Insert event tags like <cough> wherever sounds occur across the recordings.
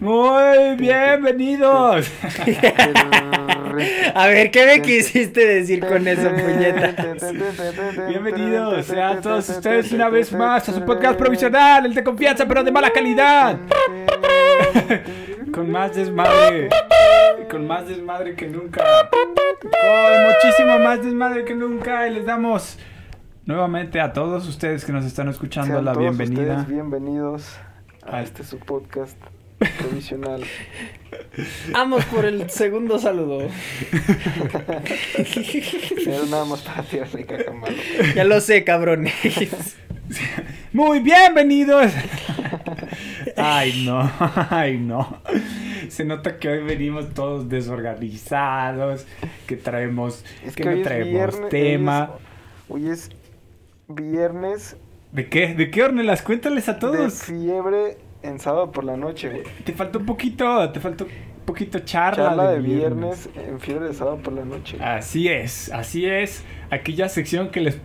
Muy bienvenidos. <laughs> A ver, ¿qué me quisiste decir con eso, puñeta? Bienvenidos sean todos ustedes una vez más a su podcast provisional, el de confianza pero de mala calidad. <laughs> Con más desmadre. Con más desmadre que nunca. Con muchísimo más desmadre que nunca. Y les damos nuevamente a todos ustedes que nos están escuchando Sean la todos bienvenida. ustedes bienvenidos a este su podcast <laughs> provisional. Vamos por el segundo saludo. Era nada más para tirarle caca malo. Ya lo sé, cabrones. Muy bienvenidos. Ay, no, ay, no. Se nota que hoy venimos todos desorganizados, que traemos, Es que, que no traemos viernes. tema. Hoy es viernes ¿De qué? ¿De qué, Ornelas? Cuéntales a de todos. fiebre en sábado por la noche, güey. Te faltó un poquito, te faltó un poquito charla, Charla de viernes en fiebre de sábado por la noche. Así es, así es. Aquella sección que les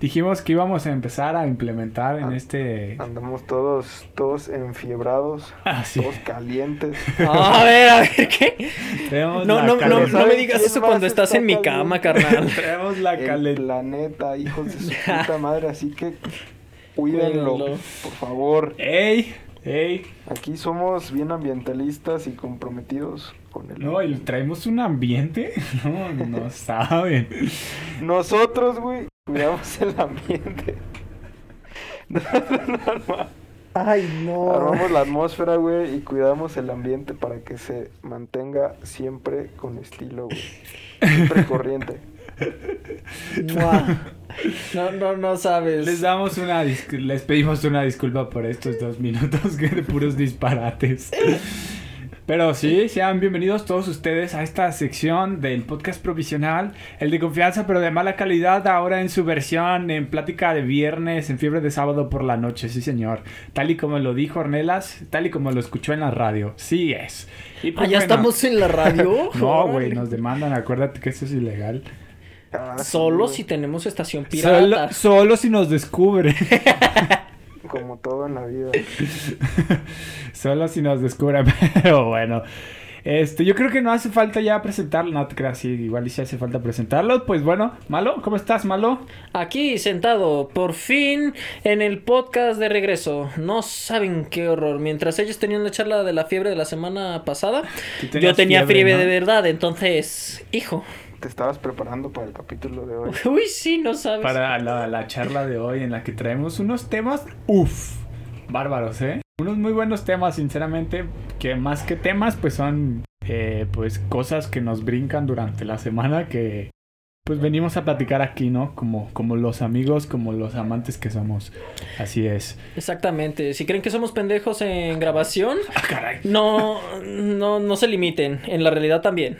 dijimos que íbamos a empezar a implementar en Ah. este... Andamos todos, todos enfiebrados, Así. todos calientes. <laughs> A ver, a ver, ¿qué? No, la no, no, no me digas ¿Quién eso cuando estás está en mi cama, carnal. <laughs> Traemos la El calen- planeta, hijos de su <laughs> puta madre, así que cuídenlo, Cuídenlo. por favor. ¡Ey! ¡Ey! Aquí somos bien ambientalistas y comprometidos con el... No, y traemos un ambiente. No, no saben. Nosotros, güey, cuidamos el ambiente. <laughs> Ay, no. Armamos la atmósfera, güey, y cuidamos el ambiente para que se mantenga siempre con estilo, güey. Siempre <laughs> corriente. No, no, no sabes. Les damos una les pedimos una disculpa por estos dos minutos <laughs> que de puros disparates. Pero sí, sean bienvenidos todos ustedes a esta sección del podcast provisional, el de confianza pero de mala calidad, ahora en su versión en plática de viernes, en fiebre de sábado por la noche, sí señor. Tal y como lo dijo Ornelas, tal y como lo escuchó en la radio, sí es. Y Ah, pues ya bueno, estamos en la radio. <laughs> No, güey, nos demandan, acuérdate que eso es ilegal. Ah, Solo si tenemos estación Solo, pirata. solo si nos descubre. <laughs> Como todo en la vida. <laughs> Solo si nos descubren, <laughs> pero bueno. Este, yo creo que no hace falta ya presentarlo, no te creas, sí, igual y si hace falta presentarlo. Pues bueno, Malo, ¿cómo estás, Malo? Aquí sentado, por fin en el podcast de regreso. No saben qué horror. Mientras ellos tenían la charla de la fiebre de la semana pasada, yo tenía fiebre, fiebre, ¿no? de verdad. Entonces, hijo. Te estabas preparando para el capítulo de hoy. <laughs> Uy, sí, no sabes. Para la, la charla de hoy en la que traemos unos temas, uff, bárbaros, ¿eh? Unos muy buenos temas, sinceramente, que más que temas, pues son, eh, pues, cosas que nos brincan durante la semana que, pues, venimos a platicar aquí, ¿no? Como, como los amigos, como los amantes que somos. Así es. Exactamente. Si creen que somos pendejos en grabación, Ah, caray. no, no, no se limiten. En la realidad también.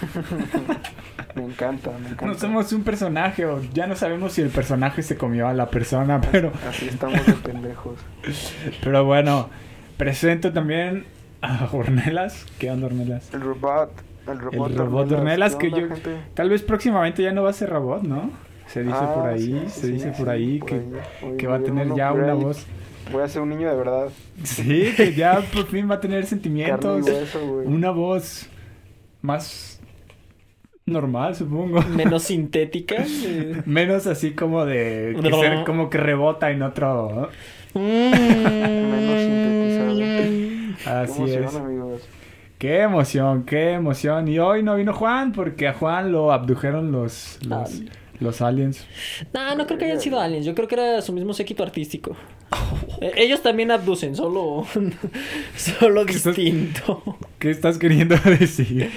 <laughs> Me encanta, me encanta. No somos un personaje, o ya no sabemos si el personaje se comió a la persona, <laughs> pero, Así estamos de pendejos. <laughs> pero bueno, presento también a Hornelas. ¿Qué onda, Hornelas? El robot. El robot, El robot de Ornelas ¿Qué que onda, yo... gente? Tal vez próximamente ya no va a ser robot, ¿no? Se dice Ah, por ahí, sí, se sí, dice sí, por ahí por que, ahí. Que va a tener ya una voz. Voy a ser un niño de verdad. Sí, que ya por fin va a tener sentimientos. hueso. Una voz más normal, supongo. <laughs> Menos <laughs> sintética. eh. Menos así como de que ser como que rebota en otro. Menos sintetizado. Qué Así emoción, es. amigos. Qué emoción, qué emoción. Y hoy no vino Juan porque a Juan lo abdujeron los los, los aliens. No, no creo que hayan sido aliens. Yo creo que era su mismo séquito artístico. Eh, ellos también abducen, solo. <laughs> solo distinto. ¿Qué estás queriendo decir?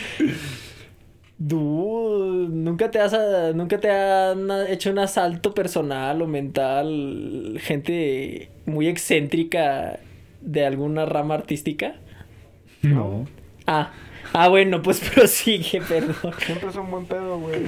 Dude, nunca te has nunca te han hecho un asalto personal o mental, gente muy excéntrica de alguna rama artística. No. Ah, ah bueno, pues <laughs> prosigue, perdón. Siempre es un buen pedo, güey.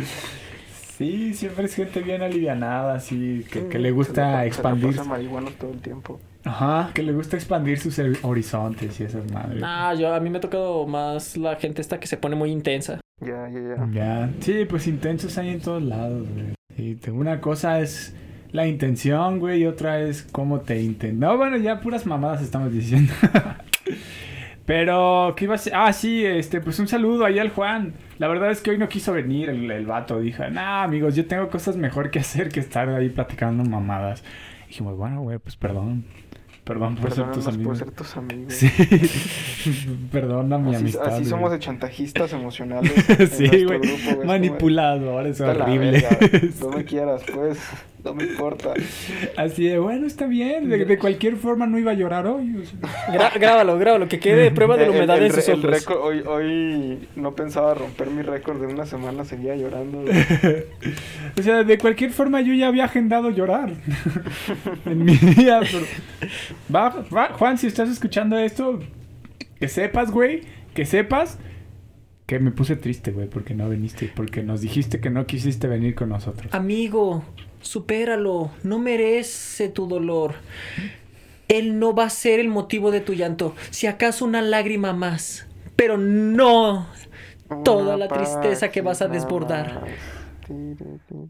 Sí, siempre es gente bien alivianada, así, que, que Mm, le se gusta pa- expandir. Se pasa todo el tiempo. Ajá, que le gusta expandir sus hor- horizontes y esas madres. Ah, yo a mí me ha tocado más la gente esta que se pone muy intensa. Ya, ya, ya. Ya. Sí, pues intensos hay en todos lados, güey. Y una cosa es la intención, güey, y otra es cómo te intentan. No, bueno, ya puras mamadas estamos diciendo. <laughs> Pero, ¿qué iba a ser? Ah, sí, este, pues un saludo ahí al Juan. La verdad es que hoy no quiso venir el, el vato. Dijo, nah, amigos, yo tengo cosas mejor que hacer que estar ahí platicando mamadas. dijimos, bueno, güey, pues perdón. Perdón por ser tus Perdónanos por amigos. ser tus amigos. Sí. <laughs> Perdona mi así, amistad. así güey. somos de chantajistas emocionales. <laughs> sí, güey. grupo, es Manipulador, es como de, "Vete a la horrible. verga, <laughs> No me quieras, pues. No me importa. Así de, bueno, está bien. De, de cualquier forma no iba a llorar hoy. o sea. Gra- grábalo, grábalo, que quede <laughs> prueba de la El- humedad el, en sus el ojos. hoy, hoy no pensaba romper mi récord de una semana, seguía llorando. <laughs> O sea, de cualquier forma yo ya había agendado llorar <laughs> en mi día. Pero... Va, va, Juan, si estás escuchando esto, que sepas, güey, que sepas que me puse triste, güey, porque no viniste, porque nos dijiste que no quisiste venir con nosotros. Amigo, supéralo. No merece tu dolor. Él no va a ser el motivo de tu llanto. Si acaso una lágrima más. Pero no toda la tristeza que vas a desbordar.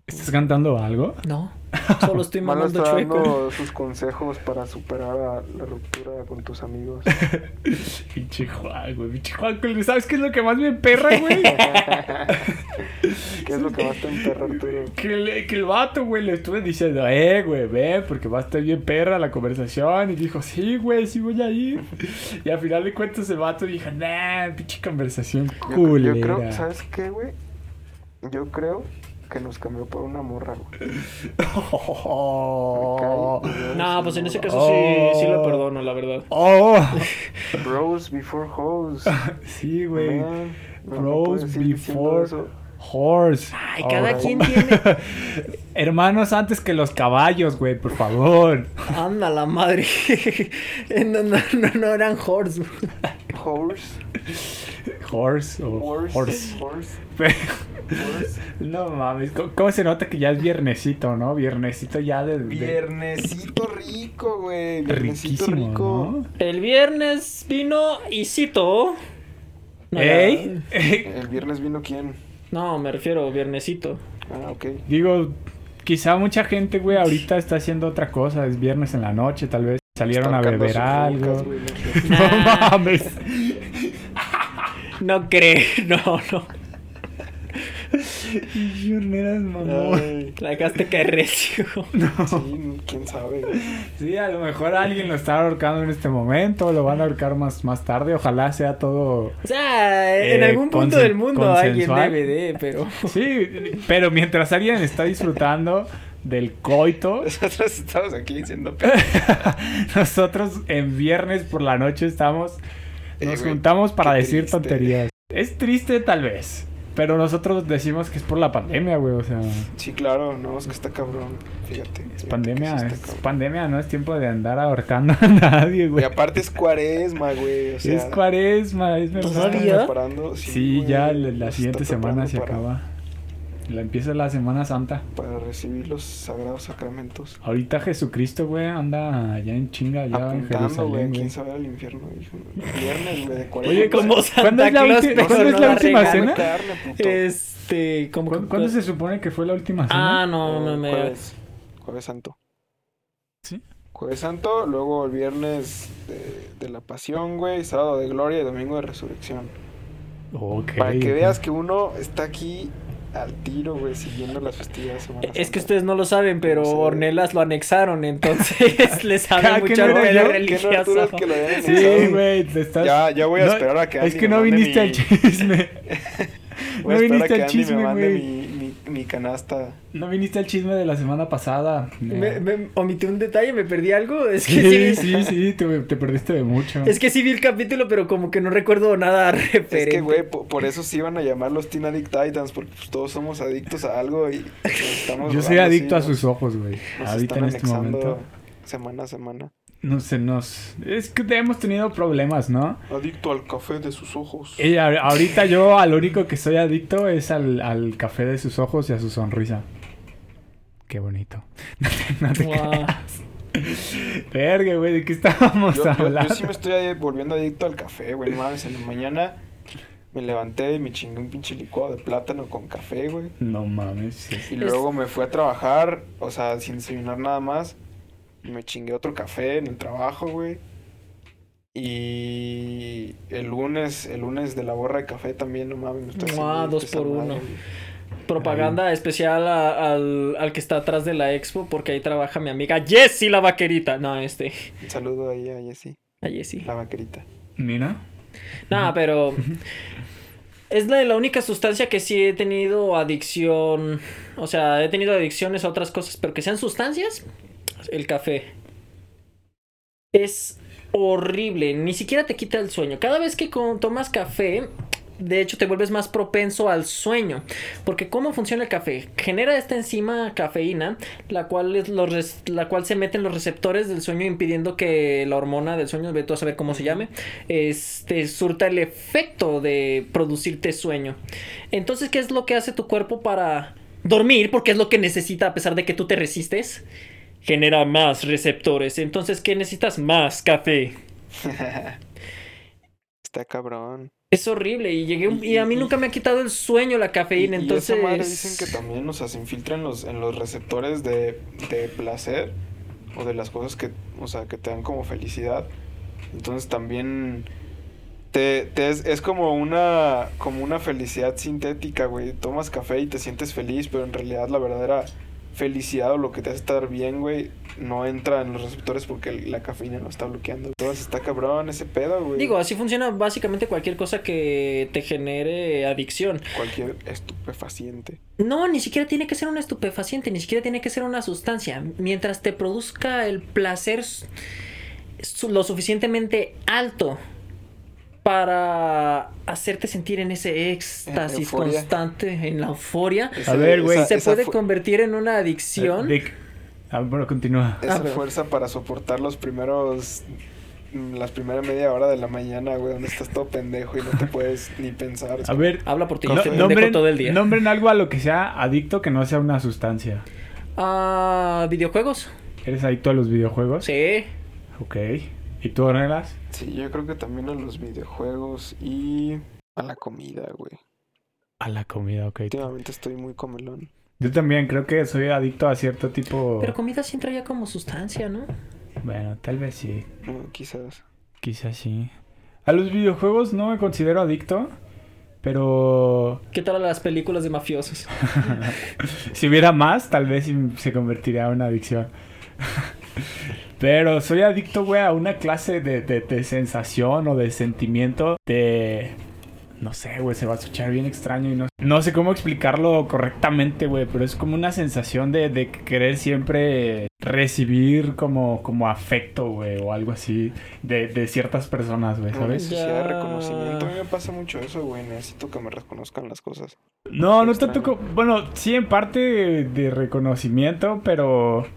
¿Estás cantando algo? No, <laughs> solo estoy Malo mamando está chueco. dando sus consejos para superar a la ruptura con tus amigos. <laughs> Pinche Juan, güey, pinche Juan, ¿sabes qué es lo que más me perra, güey? <laughs> ¿Qué es lo que más te emperra, Arturo? Que, le- que el vato, güey, le estuve diciendo, eh, güey, ve, porque va a estar bien perra la conversación. Y dijo, sí, güey, sí voy a ir. Y al final de cuentas el vato dijo, nah, pinche conversación Yo, culera. yo creo, ¿sabes qué, güey? Yo creo que nos cambió por una morra, güey. Oh, <laughs> No, pues en ese caso Oh. sí, sí lo perdono, la verdad. oh. <laughs> Bros before hoes. <laughs> Sí, güey. No, no Bros diciendo before horse. Ay, cada Oh. quien tiene. Hermanos antes que los caballos, güey, por favor. Anda la madre. no, no, no, no eran horse. Horse. Horse o Horse. horse. Horse. Horse. No mames, ¿cómo, se nota que ya es viernesito, no? Viernesito ya de... de- Viernesito rico, güey. Viernesito riquísimo, rico. ¿no? El viernes vino. No, ¿Ey? El viernes vino quién? No, me refiero viernesito. Ah, ok. Digo, quizá mucha gente, güey, ahorita está haciendo otra cosa. Es viernes en la noche, tal vez salieron a beber algo. güey, <laughs> no sé. No Nah. mames. No creo, <laughs> no, no. Jorneras, mamón. Ay, La dejaste caer recio. <laughs> sí, quién sabe. Sí, a lo mejor alguien lo está ahorcando en este momento, lo van a ahorcar más, más tarde. Ojalá sea todo. O sea, en Eh, algún punto del mundo alguien debe de, pero. Sí, pero mientras alguien está disfrutando del coito, <laughs> Nosotros estamos aquí diciendo. nosotros en viernes por la noche estamos. Nos güey, juntamos para qué decir triste. tonterías. Es triste, tal vez. Pero nosotros decimos que es por la pandemia, güey. O sea, Sí, claro, no, es que está cabrón. Fíjate. es fíjate pandemia. sí Es cabrón. pandemia, no es tiempo de andar ahorcando a <laughs> nadie, Y güey. aparte es cuaresma, güey. O sea, es cuaresma, es están ¿Todavía? preparando, Sí, güey, ya la, siguiente semana se acaba. La empieza la Semana Santa. Para recibir los sagrados sacramentos. Ahorita Jesucristo, güey, anda allá en chinga, allá en Apuntando, güey. Jerusalén, ¿Quién sabe al infierno? hijo? Viernes, güey, de cuaresma. Oye, como ¿cuándo Santa es la, Claus, ulti- pero ¿cuándo es no la la última cena? carne. Este, como ¿Cu- ¿Cuándo se supone que fue la última cena? Ah, no, no me. Jueves. Jueves Santo. ¿Sí? Jueves Santo, luego el viernes de, de la Pasión, güey, sábado de Gloria y domingo de Resurrección. Ok. Para que veas que uno está aquí al tiro, güey, siguiendo las festividades de Semana Es que ustedes no lo saben, pero No sé. Ornelas lo anexaron, entonces <laughs> les sabe. ¿Qué no habían Sí, güey, te estás... Ya, ya voy a No, esperar a que Es Andy que no viniste mi- al chisme. <laughs> Voy a No esperar viniste a que al chisme, güey. Mi, canasta. No viniste al chisme de la semana pasada. Me, me omití un detalle, me perdí algo. Es que Sí, sí, sí, sí, te, te perdiste de mucho. Es que sí vi el capítulo, pero como que no recuerdo nada <laughs> referente. Es que, güey, po- por, eso sí iban a llamar los Teen Addict Titans, porque pues, todos somos adictos a algo y estamos Yo soy adicto a sus ojos, güey. Ahorita están en este anexando momento. Semana a semana. No se nos... Es que hemos tenido problemas, ¿no? Adicto al café de sus ojos. Y a- ahorita yo al único que soy adicto es al, al café de sus ojos y a su sonrisa. Qué bonito. <laughs> No te creas. Verga, güey, ¿de qué estábamos Yo, yo- yo hablando? sí me estoy volviendo adicto al café, güey. no mames, en la mañana Me levanté y me chingué un pinche licuado de plátano con café, güey. No mames. sí. Y luego me fui a trabajar, o sea, sin desayunar nada más. Me chingué otro café en el trabajo, güey. Y el lunes, el lunes de la borra de café también, no mames, me estoy haciendo Ah, dos por uno. Propaganda especial a- al, al que está atrás de la expo, porque ahí trabaja mi amiga Jessie la vaquerita. No, este, Un saludo ahí a Jessie, a Jessie. la vaquerita. Mira. No, pero <laughs> es la, la única sustancia que sí he tenido adicción. O sea, he tenido adicciones a otras cosas, pero que sean sustancias, el café. Es horrible, ni siquiera te quita el sueño. Cada vez que tomas café, de hecho te vuelves más propenso al sueño. Porque ¿cómo funciona el café? Genera esta enzima cafeína, la cual se mete en los receptores del sueño impidiendo que la hormona del sueño, ve tú a saber cómo se llame, este, surta el efecto de producirte sueño. Entonces, ¿qué es lo que hace tu cuerpo para dormir? Porque es lo que necesita a pesar de que tú te resistes. Genera más receptores. Entonces, ¿qué necesitas? Más café. <laughs> Está cabrón. Es horrible y llegué un- Y- a mí nunca me ha quitado el sueño la cafeína, Y- y entonces esa madre dicen que también, o sea, se infiltra en los, en los receptores de, de placer o de las cosas que, o sea, que te dan como felicidad. Entonces también te, te es, es como una como una felicidad sintética, güey. Tomas café y te sientes feliz, pero en realidad la verdadera felicidad o lo que te hace estar bien, güey, no entra en los receptores porque la cafeína lo está bloqueando. Entonces está cabrón ese pedo, güey. digo, así funciona básicamente cualquier cosa que te genere adicción. cualquier estupefaciente. No, ni siquiera tiene que ser un estupefaciente, ni siquiera tiene que ser una sustancia. Mientras te produzca el placer lo suficientemente alto para hacerte sentir en ese éxtasis euforia. constante, en la euforia, A ver, güey. se puede convertir en una adicción. Eh. Ah, bueno, continúa. Esa Ah, pero- fuerza para soportar los primeros. mm, Las primeras media hora de la mañana, güey, donde estás todo pendejo y no te puedes ni pensar. A ver, Habla por ti, no- nombren, todo el día. nombren algo a lo que sea adicto que no sea una sustancia. Ah, videojuegos. ¿Eres adicto a los videojuegos? Sí. Ok. ¿Y tú, Ornelas? Sí, yo creo que también a los videojuegos y a la comida, güey. A la comida, ok. Últimamente estoy muy comelón. Yo también creo que soy adicto a cierto tipo... Pero comida siempre ya como sustancia, ¿no? Bueno, tal vez sí. No, quizás. Quizás sí. A los videojuegos no me considero adicto, pero ¿Qué tal a las películas de mafiosos? <laughs> si hubiera más, tal vez sí se convertiría en una adicción. Pero soy adicto, güey, a una clase de, de- de sensación o de sentimiento de... No sé, güey, se va a escuchar bien extraño y no, no sé cómo explicarlo correctamente, güey, pero es como una sensación de, de querer siempre recibir como, como afecto, güey, o algo así de, de ciertas personas, güey, Una ¿sabes? de reconocimiento. A mí me pasa mucho eso, güey. Necesito que me reconozcan las cosas. No, no tanto como... Bueno, sí, en parte de reconocimiento, pero...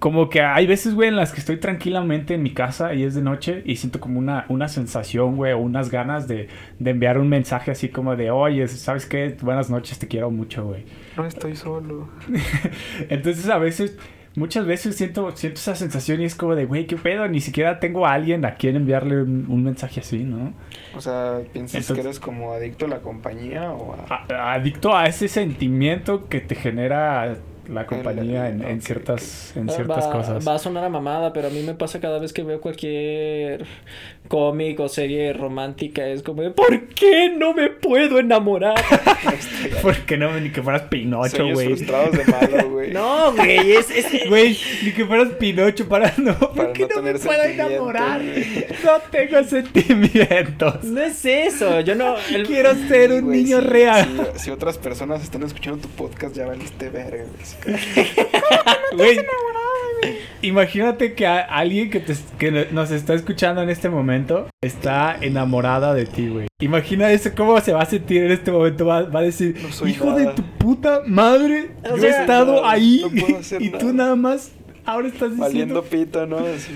Como que hay veces, güey, en las que estoy tranquilamente en mi casa y es de noche y siento como una, una sensación, güey, o unas ganas de, de enviar un mensaje así como de, oye, ¿sabes qué? Buenas noches, te quiero mucho, güey. No estoy solo. <laughs> Entonces a veces, muchas veces siento, siento esa sensación y es como de, güey, ¿qué pedo? Ni siquiera tengo a alguien a quien enviarle un, un mensaje así, ¿no? O sea, ¿piensas Entonces- que eres como adicto a la compañía o a...? A- adicto a ese sentimiento que te genera la compañía en, en ciertas, en Ah, ciertas va, cosas. Va a sonar a mamada, pero a mí me pasa cada vez que veo cualquier cómic o serie romántica. Es como de, ¿por qué no me puedo enamorar? <laughs> <laughs> Porque no, ni que fueras Pinocho, güey. frustrados de malo, <laughs> güey. no, güey, es, es- Güey, ni que fueras Pinocho para no. ¿Por Para qué no no, me puedo enamorar? No tengo sentimientos. no es eso. Yo no. el- Quiero ser un niño real. Si, si otras personas están escuchando tu podcast, ya valiste verga, güey. <laughs> Güey, Imagínate que alguien que, te- que nos está escuchando en este momento está enamorada de ti, güey. Imagina eso, cómo se va a sentir en este momento. Va, va a decir, No hijo nada. de tu puta madre, O yo he estado no, ahí no y tú nada. más ahora estás Valiendo diciendo... pito, ¿no? Así.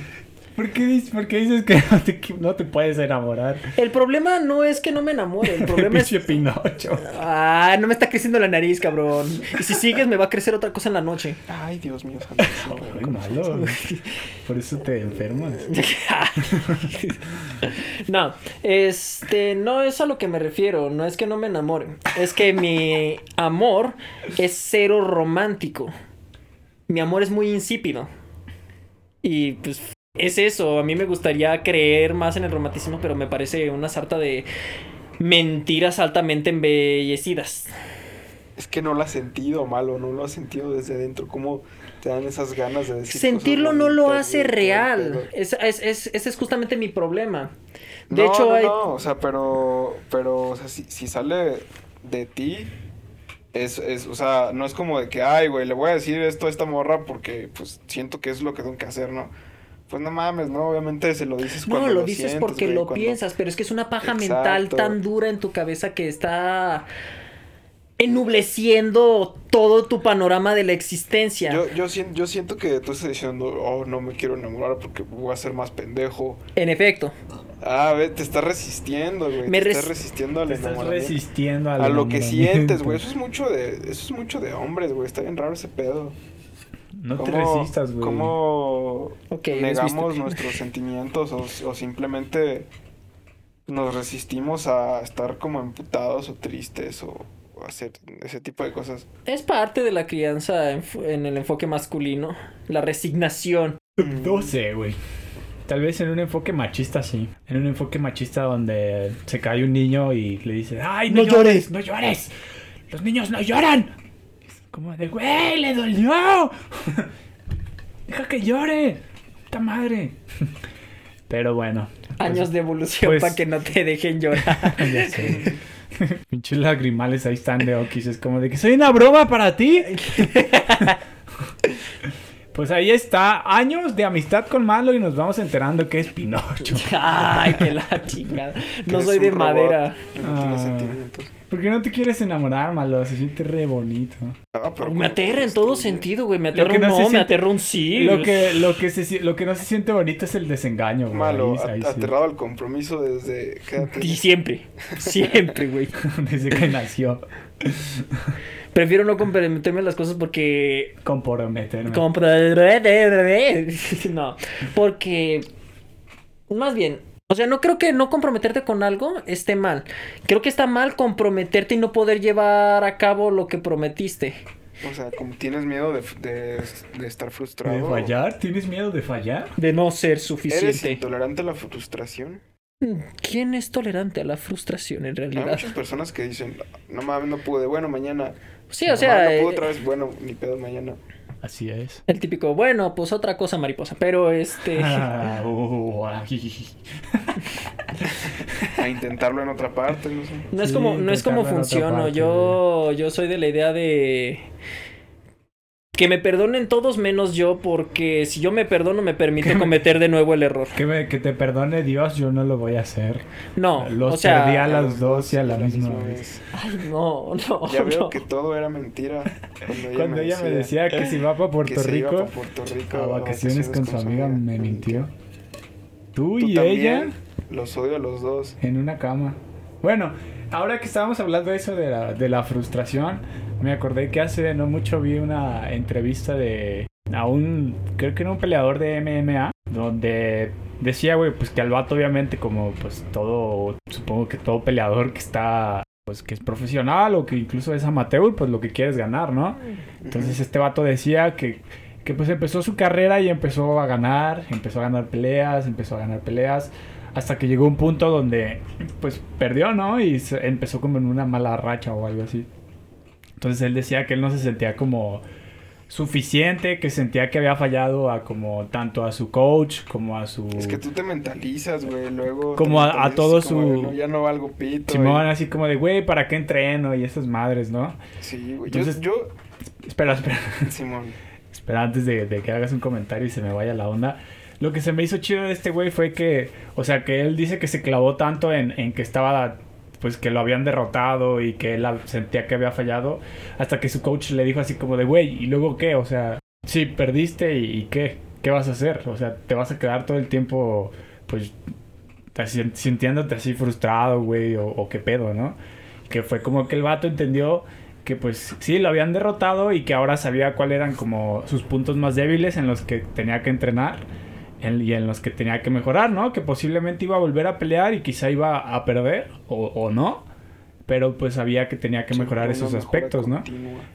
¿Por qué, dices, por qué dices que no te, no te puedes enamorar? El problema no es que no me enamore, el <laughs> problema es... Pinocho. Ah, no me está creciendo la nariz, cabrón. Y si sigues me va a crecer otra cosa en la noche. Ay, Dios mío, santo. no, malo. <laughs> Por eso te enfermas. <laughs> no, este, no es a lo que me refiero, no es que no me enamore, es que mi amor es cero romántico. Mi amor es muy insípido. Y pues es eso, a mí me gustaría creer más en el romanticismo, pero me parece una sarta de mentiras altamente embellecidas. Es que no lo has sentido, malo, no lo has sentido desde dentro. ¿Cómo te dan esas ganas de decir Sentirlo no lo hace real. Es, es- es- ese es justamente mi problema. De no, hecho, no, hay... no, o sea, pero, pero, o sea, si, si sale de ti, es, es, o sea, no es como de que, ay, güey, le voy a decir esto a esta morra porque, pues, siento que es lo que tengo que hacer, ¿no? Pues no mames, ¿no? Obviamente se lo dices cuando No, lo dices sientes, porque güey, lo cuando- piensas, pero es que es una paja mental tan dura en tu cabeza que está ennubleciendo todo tu panorama de la existencia. Yo, yo, yo siento que tú estás diciendo, oh, no me quiero enamorar porque voy a ser más pendejo. En efecto, Ah, ve, te estás resistiendo, güey. Me te res- estás resistiendo al Te estás enamoramiento. resistiendo al A lo que enamoramiento. sientes, güey. Eso es mucho de, eso es mucho de hombres, güey. Está bien raro ese pedo. No te ¿Cómo- resistas, güey. ¿Cómo negamos nuestros sentimientos o, o simplemente nos resistimos a estar como emputados o tristes o, hacer ese tipo de cosas? es parte de la crianza en, en el enfoque masculino, la resignación. No sé, güey. Tal vez en un enfoque machista, sí. En un enfoque machista donde se cae un niño y le dice, ¡ay, no, No llores! ¡No llores! ¡Los niños no lloran! Como de, güey, le dolió. <laughs> Deja que llore. ¡Puta madre! <laughs> Pero bueno. Años de evolución pues- para que no te dejen llorar. <laughs> ya sé. Pinches lagrimales ahí están de Okis. Es como de que soy una broma para ti. Pues ahí está, años de amistad con Malo y nos vamos enterando que es Pinocho. Ay, que la chingada. No soy de robot madera. No tiene Ah. sentimientos. ¿Por qué no te quieres enamorar, Malo? Se siente re bonito. Ah, pero Me ¿cómo aterra en todo sentido, güey. Me aterra un no me aterra un sí. Lo que, lo, que se, si- lo que no se siente bonito es el desengaño, güey. Malo, Ahí- ahí a- sí. aterrado al compromiso desde... quédate. Y siempre. Siempre, güey. <laughs> Desde que nació. Prefiero no comprometerme en las cosas porque. Comprometerme. compro- <laughs> No. Porque. Más bien. O sea, no creo que no comprometerte con algo esté mal. Creo que está mal comprometerte y no poder llevar a cabo lo que prometiste. O sea, como tienes miedo de, de, de estar frustrado. ¿De fallar? ¿Tienes miedo de fallar? De no ser ¿Eres suficiente. intolerante a la frustración? ¿Quién es tolerante a la frustración en Hay realidad? muchas personas que dicen, no mames, no pude, bueno, mañana. Sí, o No sea, no pude eh, otra vez, bueno, ni pedo mañana. Así es. el típico, bueno, pues otra cosa mariposa, pero este... <laughs> <laughs> Ah, <laughs> ay. A intentarlo en otra parte, no sé. No es Sí, como, no es como funciono. parte, Yo, yo soy de la idea de que me perdonen todos menos yo, porque si yo me perdono me permite cometer de nuevo el error. Que, me- que te perdone Dios, yo no lo voy a hacer. No, Los o sea, perdí a las dos y a la misma vez. vez. ay, no, no, Ya veo no. que todo era mentira. Cuando ella, Cuando me, ella me decía decía que si va para que Puerto iba Rico pa' Puerto Rico a vacaciones con su amiga, me mintió. Tú, Tú y también, ella Los odio a los dos. en una cama. Bueno, ahora que estábamos hablando de eso de la, de la frustración, me acordé que hace no mucho vi una entrevista de a un, creo que era un peleador de MMA, donde decía, güey, pues que al vato obviamente como pues todo, supongo que todo peleador que está, pues que es profesional o que incluso es amateur, pues lo que quiere es ganar, ¿no? Entonces este vato decía que, que pues empezó su carrera y empezó a ganar, empezó a ganar peleas, empezó a ganar peleas, hasta que llegó un punto donde pues perdió, ¿no? Y se- empezó como en una mala racha o algo así. Entonces él decía que él no se sentía como suficiente, que sentía que había fallado a como tanto a su coach como a su... Es que tú te mentalizas, güey, luego... Como a- a todo como su- "No, ya no valgo pito. Simón y- así como de, güey, ¿para qué entreno? Y esas madres, ¿no? Sí, güey. Yo, Entonces- yo, Espera, espera. Simón. Espera, antes de, de que hagas un comentario y se me vaya la onda. Lo que se me hizo chido de este güey fue que, o sea, que él dice que se clavó tanto en, en que estaba, pues que lo habían derrotado y que él sentía que había fallado, hasta que su coach le dijo así como de, güey, ¿y luego qué? O sea, sí, perdiste y, qué. ¿qué vas a hacer? O sea, te vas a quedar todo el tiempo, pues, sintiéndote así frustrado, güey, o, o qué pedo, ¿no? Que fue como que el vato entendió que pues sí, lo habían derrotado y que ahora sabía cuáles eran como sus puntos más débiles en los que tenía que entrenar en- y en los que tenía que mejorar, ¿no? Que posiblemente iba a volver a pelear y quizá iba a perder o, o no, pero pues sabía que tenía que Sí, mejorar esos aspectos, ¿no?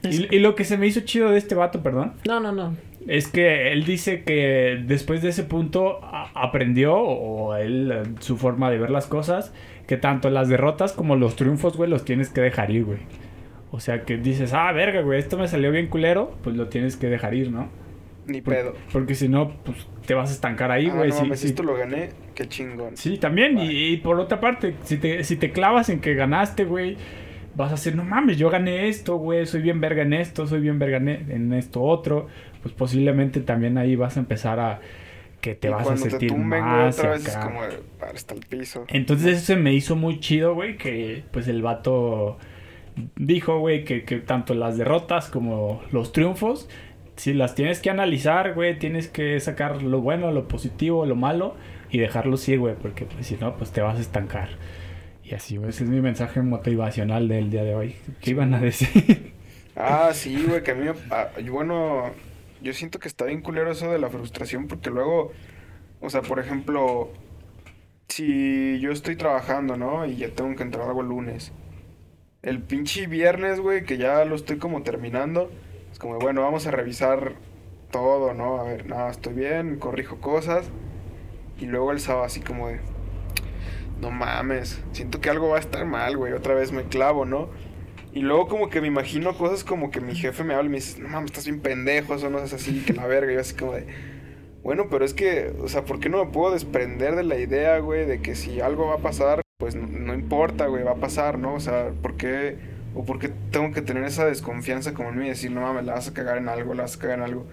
Y, y lo que se me hizo chido de este vato, perdón, No, no, no. es que él dice que después de ese punto aprendió, o él, su forma de ver las cosas, que tanto las derrotas como los triunfos, güey, los tienes que dejar ir, güey. O sea, que dices, ah, verga, güey, esto me salió bien culero, pues lo tienes que dejar ir, ¿no? Ni Por- pedo. Porque si no, pues te vas a estancar ahí, ah, güey. no sí. esto lo gané, qué chingón. Sí, también. Y, y por otra parte, si te, si te clavas en que ganaste, güey, vas a decir, no mames, yo gané esto, güey, soy bien verga en esto, soy bien verga en, e- esto otro. Pues posiblemente también ahí vas a empezar a que te Y vas a sentir te tumben, güey, más. otra vez es como de, para hasta el piso. Entonces eso se me hizo muy chido, güey, que pues el vato dijo, güey, que, que tanto las derrotas como los triunfos, si las tienes que analizar, güey, tienes que sacar lo bueno, lo positivo, lo malo y dejarlo ir, güey, porque pues, si no, pues te vas a estancar. Y así, güey, ese es mi mensaje motivacional del día de hoy. ¿Qué iban a decir? Ah, <laughs> sí, güey, que a mí me... ah, bueno, yo siento que está bien culero eso de la frustración porque luego, o sea, por ejemplo, si yo estoy trabajando, ¿no? Y ya tengo que entrar algo el lunes. El pinche viernes, güey, que ya lo estoy como terminando, como, bueno, vamos a revisar todo, ¿no? A ver, nada, estoy bien, corrijo cosas. Y luego el sábado así como de... No mames, siento que algo va a estar mal, güey, otra vez me clavo, ¿no? Y luego como que me imagino cosas como que mi jefe me habla y me dice, no mames, estás bien pendejo, eso no es así, que la verga. Y yo así como de, bueno, pero es que, o sea, ¿por qué no me puedo desprender de la idea, güey, de que si algo va a pasar, pues no, no importa, güey, va a pasar, ¿no? O sea, ¿por qué, o por qué tengo que tener esa desconfianza como en mí y decir, no mames, la vas a cagar en algo, la vas a cagar en algo?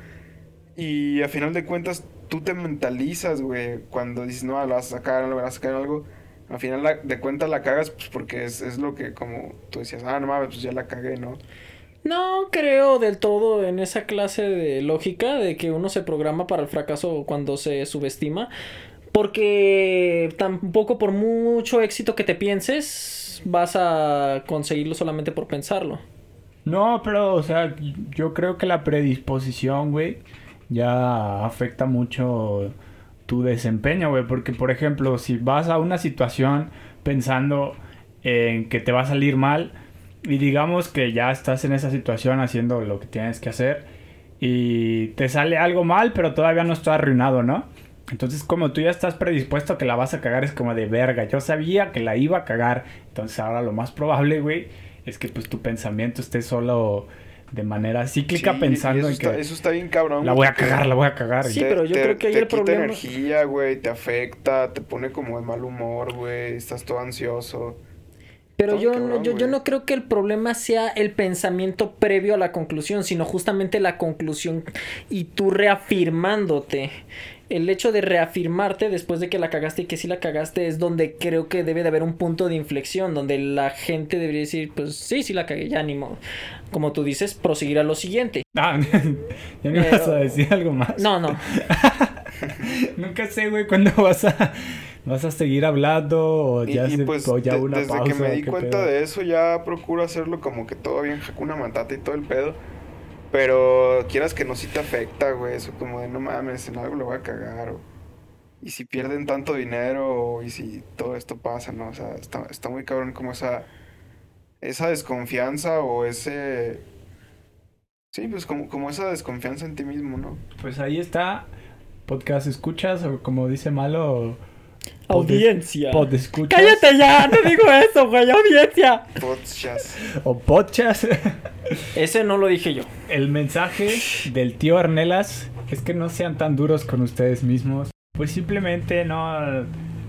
Y a final de cuentas, tú te mentalizas, güey, cuando dices, no, la vas a cagar en algo, la vas a cagar en algo. Al final de cuentas la cagas, pues porque es, es lo que, como tú decías, ah, no mames, pues ya la cagué, ¿no? No creo del todo en esa clase de lógica de que uno se programa para el fracaso cuando se subestima. Porque tampoco por mucho éxito que te pienses vas a conseguirlo solamente por pensarlo. No, pero, o sea, yo creo que la predisposición, güey, ya afecta mucho tu desempeño, güey. Porque, por ejemplo, si vas a una situación pensando en que te va a salir mal y digamos que ya estás en esa situación haciendo lo que tienes que hacer y te sale algo mal, pero todavía no está arruinado, ¿no? Entonces, como tú ya estás predispuesto a que la vas a cagar, es como de verga. Yo sabía que la iba a cagar. Entonces, ahora lo más probable, güey, es que pues tu pensamiento esté solo de manera cíclica Sí, pensando en está, que eso está bien cabrón. la voy a cagar, la voy a cagar. Sí, pero yo creo que ahí te el quita problema- energía, güey, te afecta, te pone como de mal humor, güey, estás todo ansioso. Pero Todo yo, cabrón, no, yo, yo no creo que el problema sea el pensamiento previo a la conclusión, sino justamente la conclusión y tú reafirmándote. El hecho de reafirmarte después de que la cagaste y que sí la cagaste es donde creo que debe de haber un punto de inflexión, donde la gente debería decir, pues sí, sí la cagué, ya ni modo. Como tú dices, proseguir a lo siguiente. Ah, <laughs> ya me Pero- vas a decir algo más. No, no. <laughs> Nunca sé, güey, cuándo vas a vas a seguir hablando o Y, ya, y se- pues o ya de- una desde pausa. que me di cuenta pedo. de eso ya procuro hacerlo como que todo bien Hakuna Matata y todo el pedo. Pero quieras que no sí te afecta, güey, eso como de no mames, en algo lo voy a cagar. Y si pierden tanto dinero y si todo esto pasa, ¿no? O sea, está, está muy cabrón como esa esa desconfianza o ese Sí, pues como, como esa desconfianza en ti mismo, ¿no? Pues ahí está. Podcast escuchas o como dice Malo. Audiencia. Pod escuchas. Cállate ya, no digo eso, güey, audiencia. Podcast. O podcast. Ese no lo dije yo. El mensaje del tío Arnelas es que no sean tan duros con ustedes mismos. Pues simplemente no,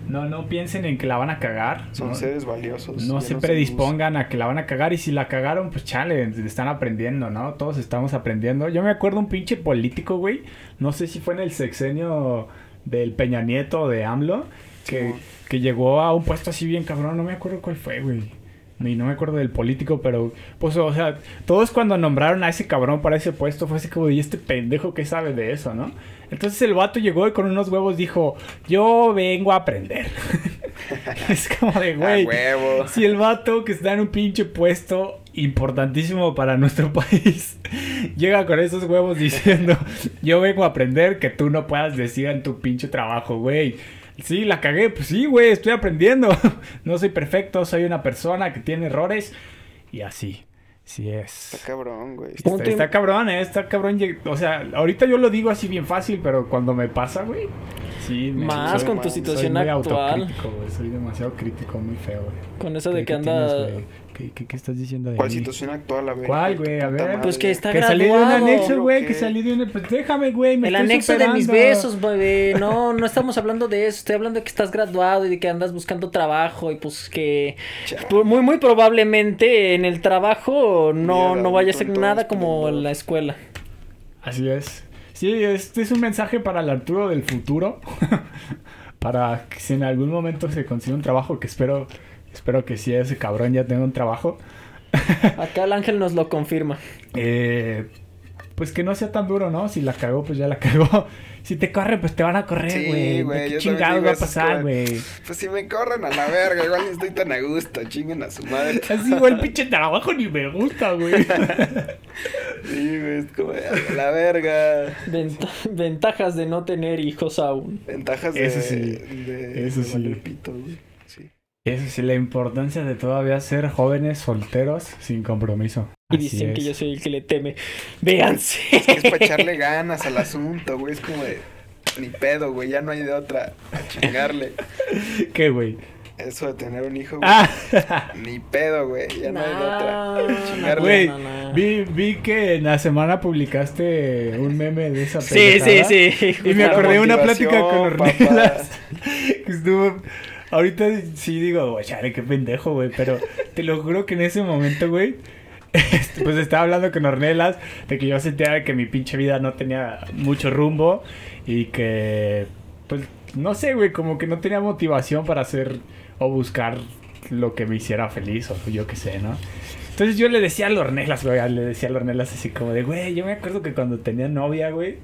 no, no piensen en que la van a cagar. Son ¿no? seres valiosos. No se predispongan a que la van a cagar y si la cagaron, pues chale, están aprendiendo, ¿no? Todos estamos aprendiendo. Yo me acuerdo un pinche político, güey. No sé si fue en el sexenio del Peña Nieto o de AMLO, que, llegó a un puesto así bien cabrón. No me acuerdo cuál fue, güey. y no me acuerdo del político, pero pues o sea, todos cuando nombraron a ese cabrón para ese puesto fue así como, ¿y este pendejo qué sabe de eso, no? Entonces el vato llegó y con unos huevos dijo, yo vengo a aprender. <laughs> es como de, güey, si el vato que está en un pinche puesto importantísimo para nuestro <laughs> país llega con esos huevos diciendo, yo vengo a aprender que tú no puedas decir en tu pinche trabajo, güey. Sí, la cagué, pues sí, güey, estoy aprendiendo. <laughs> No soy perfecto, soy una persona que tiene errores y así. Sí es. Está cabrón, güey. Está, cabrón, eh, está cabrón. O sea, ahorita yo lo digo así bien fácil, pero cuando me pasa, güey. Sí, me- Más soy- con tu soy situación soy muy actual. autocrítico, güey. Soy demasiado crítico, muy feo, güey. Con eso ¿Qué- de que qué tienes, anda. güey? ¿Qué, qué, qué estás diciendo de ¿Cuál mí? situación actual? A ver. ¿Cuál, güey? A ver. Pues que está Que salí de un anexo, güey, que salí de un... Pues déjame, güey, me El estoy anexo de mis besos, bebé. <laughs> No, no estamos hablando de eso. Estoy hablando de que estás graduado y de que andas buscando trabajo y pues que muy muy probablemente en el trabajo no, Mierda, no vaya a ser nada como esplendor. la escuela. Así es. Sí, este es un mensaje para el Arturo del futuro. <laughs> para que si en algún momento se consigue un trabajo, que espero, espero que sí ese cabrón ya tenga un trabajo. <laughs> Acá el ángel nos lo confirma. Eh, pues que no sea tan duro, ¿no? Si la cagó, pues ya la cagó. <laughs> Si te corre, pues te van a correr, Sí, güey. güey, ¿De yo ¿Qué digo va a pasar, güey? Pues si me corren a la verga, igual ni estoy tan a gusto, chinguen a su madre. <laughs> Así, güey, el pinche trabajo ni me gusta, güey. Sí, güey, es como a la verga. Venta- ventajas de no tener hijos aún. Ventajas de. Eso sí, de- eso de sí. pito, güey. Eso sí, la importancia de todavía ser jóvenes solteros sin compromiso. Y Así dicen que es. yo soy el que le teme. Véanse. Es para echarle <laughs> ganas al asunto, güey. Es como de. Ni pedo, güey. Ya no hay de otra. A chingarle. ¿Qué, güey? Eso de tener un hijo, güey. Ah, Ni pedo, güey. Ya no hay de otra. Chingarle. güey, no, no. vi, vi que en la semana publicaste un meme de esa Sí, sí, pendejada. sí. Y me acordé de una plática con Ornelas. <laughs> Que estuvo. Ahorita sí digo, güey, chale, qué pendejo, güey. Pero te lo juro que en ese momento, güey. este, Pues estaba hablando con Ornelas de que yo sentía que mi pinche vida no tenía mucho rumbo y que, pues, no sé, güey, como que no tenía motivación para hacer o buscar lo que me hiciera feliz o yo qué sé, ¿no? Entonces yo le decía a Lornelas, güey, le decía a Lornelas así como de, güey, yo me acuerdo que cuando tenía novia, güey,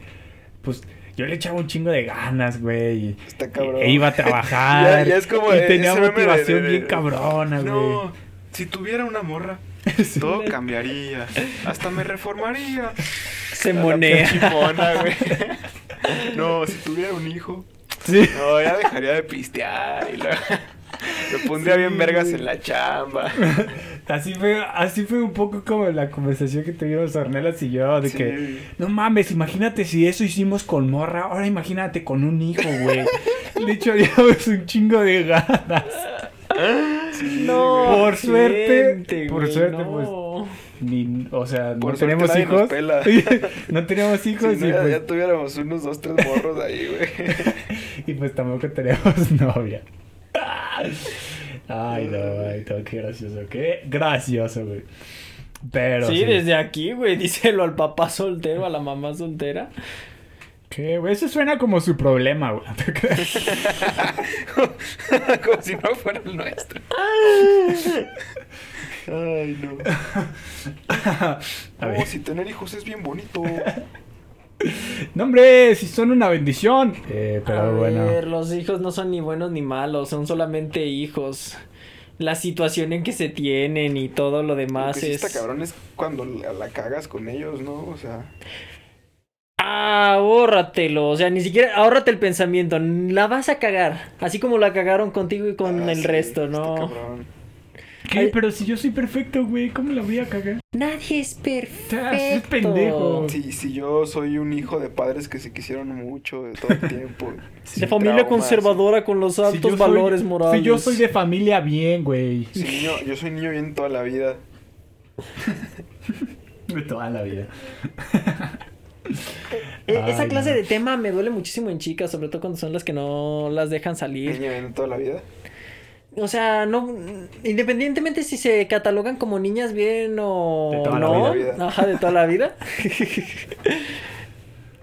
pues yo le echaba un chingo de ganas, güey. Está cabrón. E iba a trabajar. <laughs> Ya- ya es como y tenía de- motivación de- de- bien cabrona, güey. No, si tuviera una morra, <laughs> todo cambiaría. Hasta me reformaría. Se A la monea. chimona, güey. <laughs> No, si tuviera un hijo, Sí. no, ya dejaría de pistear y lo, lo pondría Sí, bien vergas en la chamba. <laughs> Así fue, así fue un poco como la conversación que tuvimos Ornelas y yo, de Sí. que, no mames, imagínate si eso hicimos con morra, ahora imagínate con un hijo, güey. Le echaríamos un chingo de ganas. Sí, No. Por suerte, gente, por güey, suerte, no. Ni, o sea, Por no tenemos nadie nos hijos. pela. <laughs> no tenemos Si hijos no, y, ya, pues, ya tuviéramos unos dos, tres morros ahí, güey. <laughs> y pues tampoco tenemos novia. Ay, no, ay, no, qué gracioso, qué gracioso, güey. Pero Sí, desde aquí, güey, <laughs> díselo al papá soltero, a la mamá soltera. ¿Qué, güey? Eso suena como su problema, güey. <laughs> Como si no fuera el nuestro. Ay, no. A No, ver. si tener hijos es bien bonito. No, hombre, si son una bendición. Eh, pero a bueno. ver, los hijos no son ni buenos ni malos, son solamente hijos. La situación en que se tienen y todo lo Lo demás sí es... está cabrón es cuando la, la cagas con ellos, ¿no? O sea, Ah, ahórratelo, o sea, ni siquiera, ahórrate el pensamiento, la vas a cagar, así como la cagaron contigo y con ah, el sí, resto, está ¿no? cabrón. ¿Qué? Ay. Pero si yo soy perfecto, güey, ¿cómo la voy a cagar? Nadie es perfecto. es pendejo. Si, si yo soy un hijo de padres que se quisieron mucho de todo el <laughs> tiempo. De sin familia traumas. conservadora con los Si altos yo soy- valores morales. Si yo soy de familia bien, güey. Si niño, yo soy niño bien toda la vida. De <laughs> toda la vida. <laughs> E- Esa Ay, clase no. de tema me duele muchísimo en chicas, sobre todo cuando son las que no las dejan salir. Niño bien toda la vida. O sea, no independientemente si se catalogan como niñas bien o De toda la no, vida. ajá, de toda la vida. <laughs>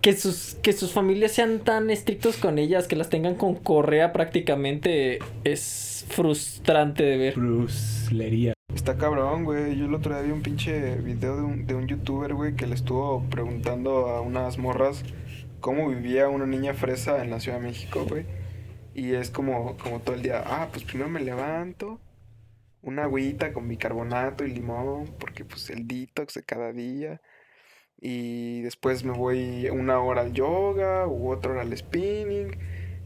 que sus que sus familias sean tan estrictos con ellas, que las tengan con correa prácticamente es frustrante de ver. Bruslería. Está cabrón, güey. Yo el otro día vi un pinche video de un, de un youtuber, güey, que le estuvo preguntando a unas morras cómo vivía una niña fresa en la Ciudad de México, güey. Y es como, como todo el día, ah, pues primero me levanto, una agüita con bicarbonato y limón, porque pues el detox de cada día. Y después me voy una hora al yoga u otra hora al spinning.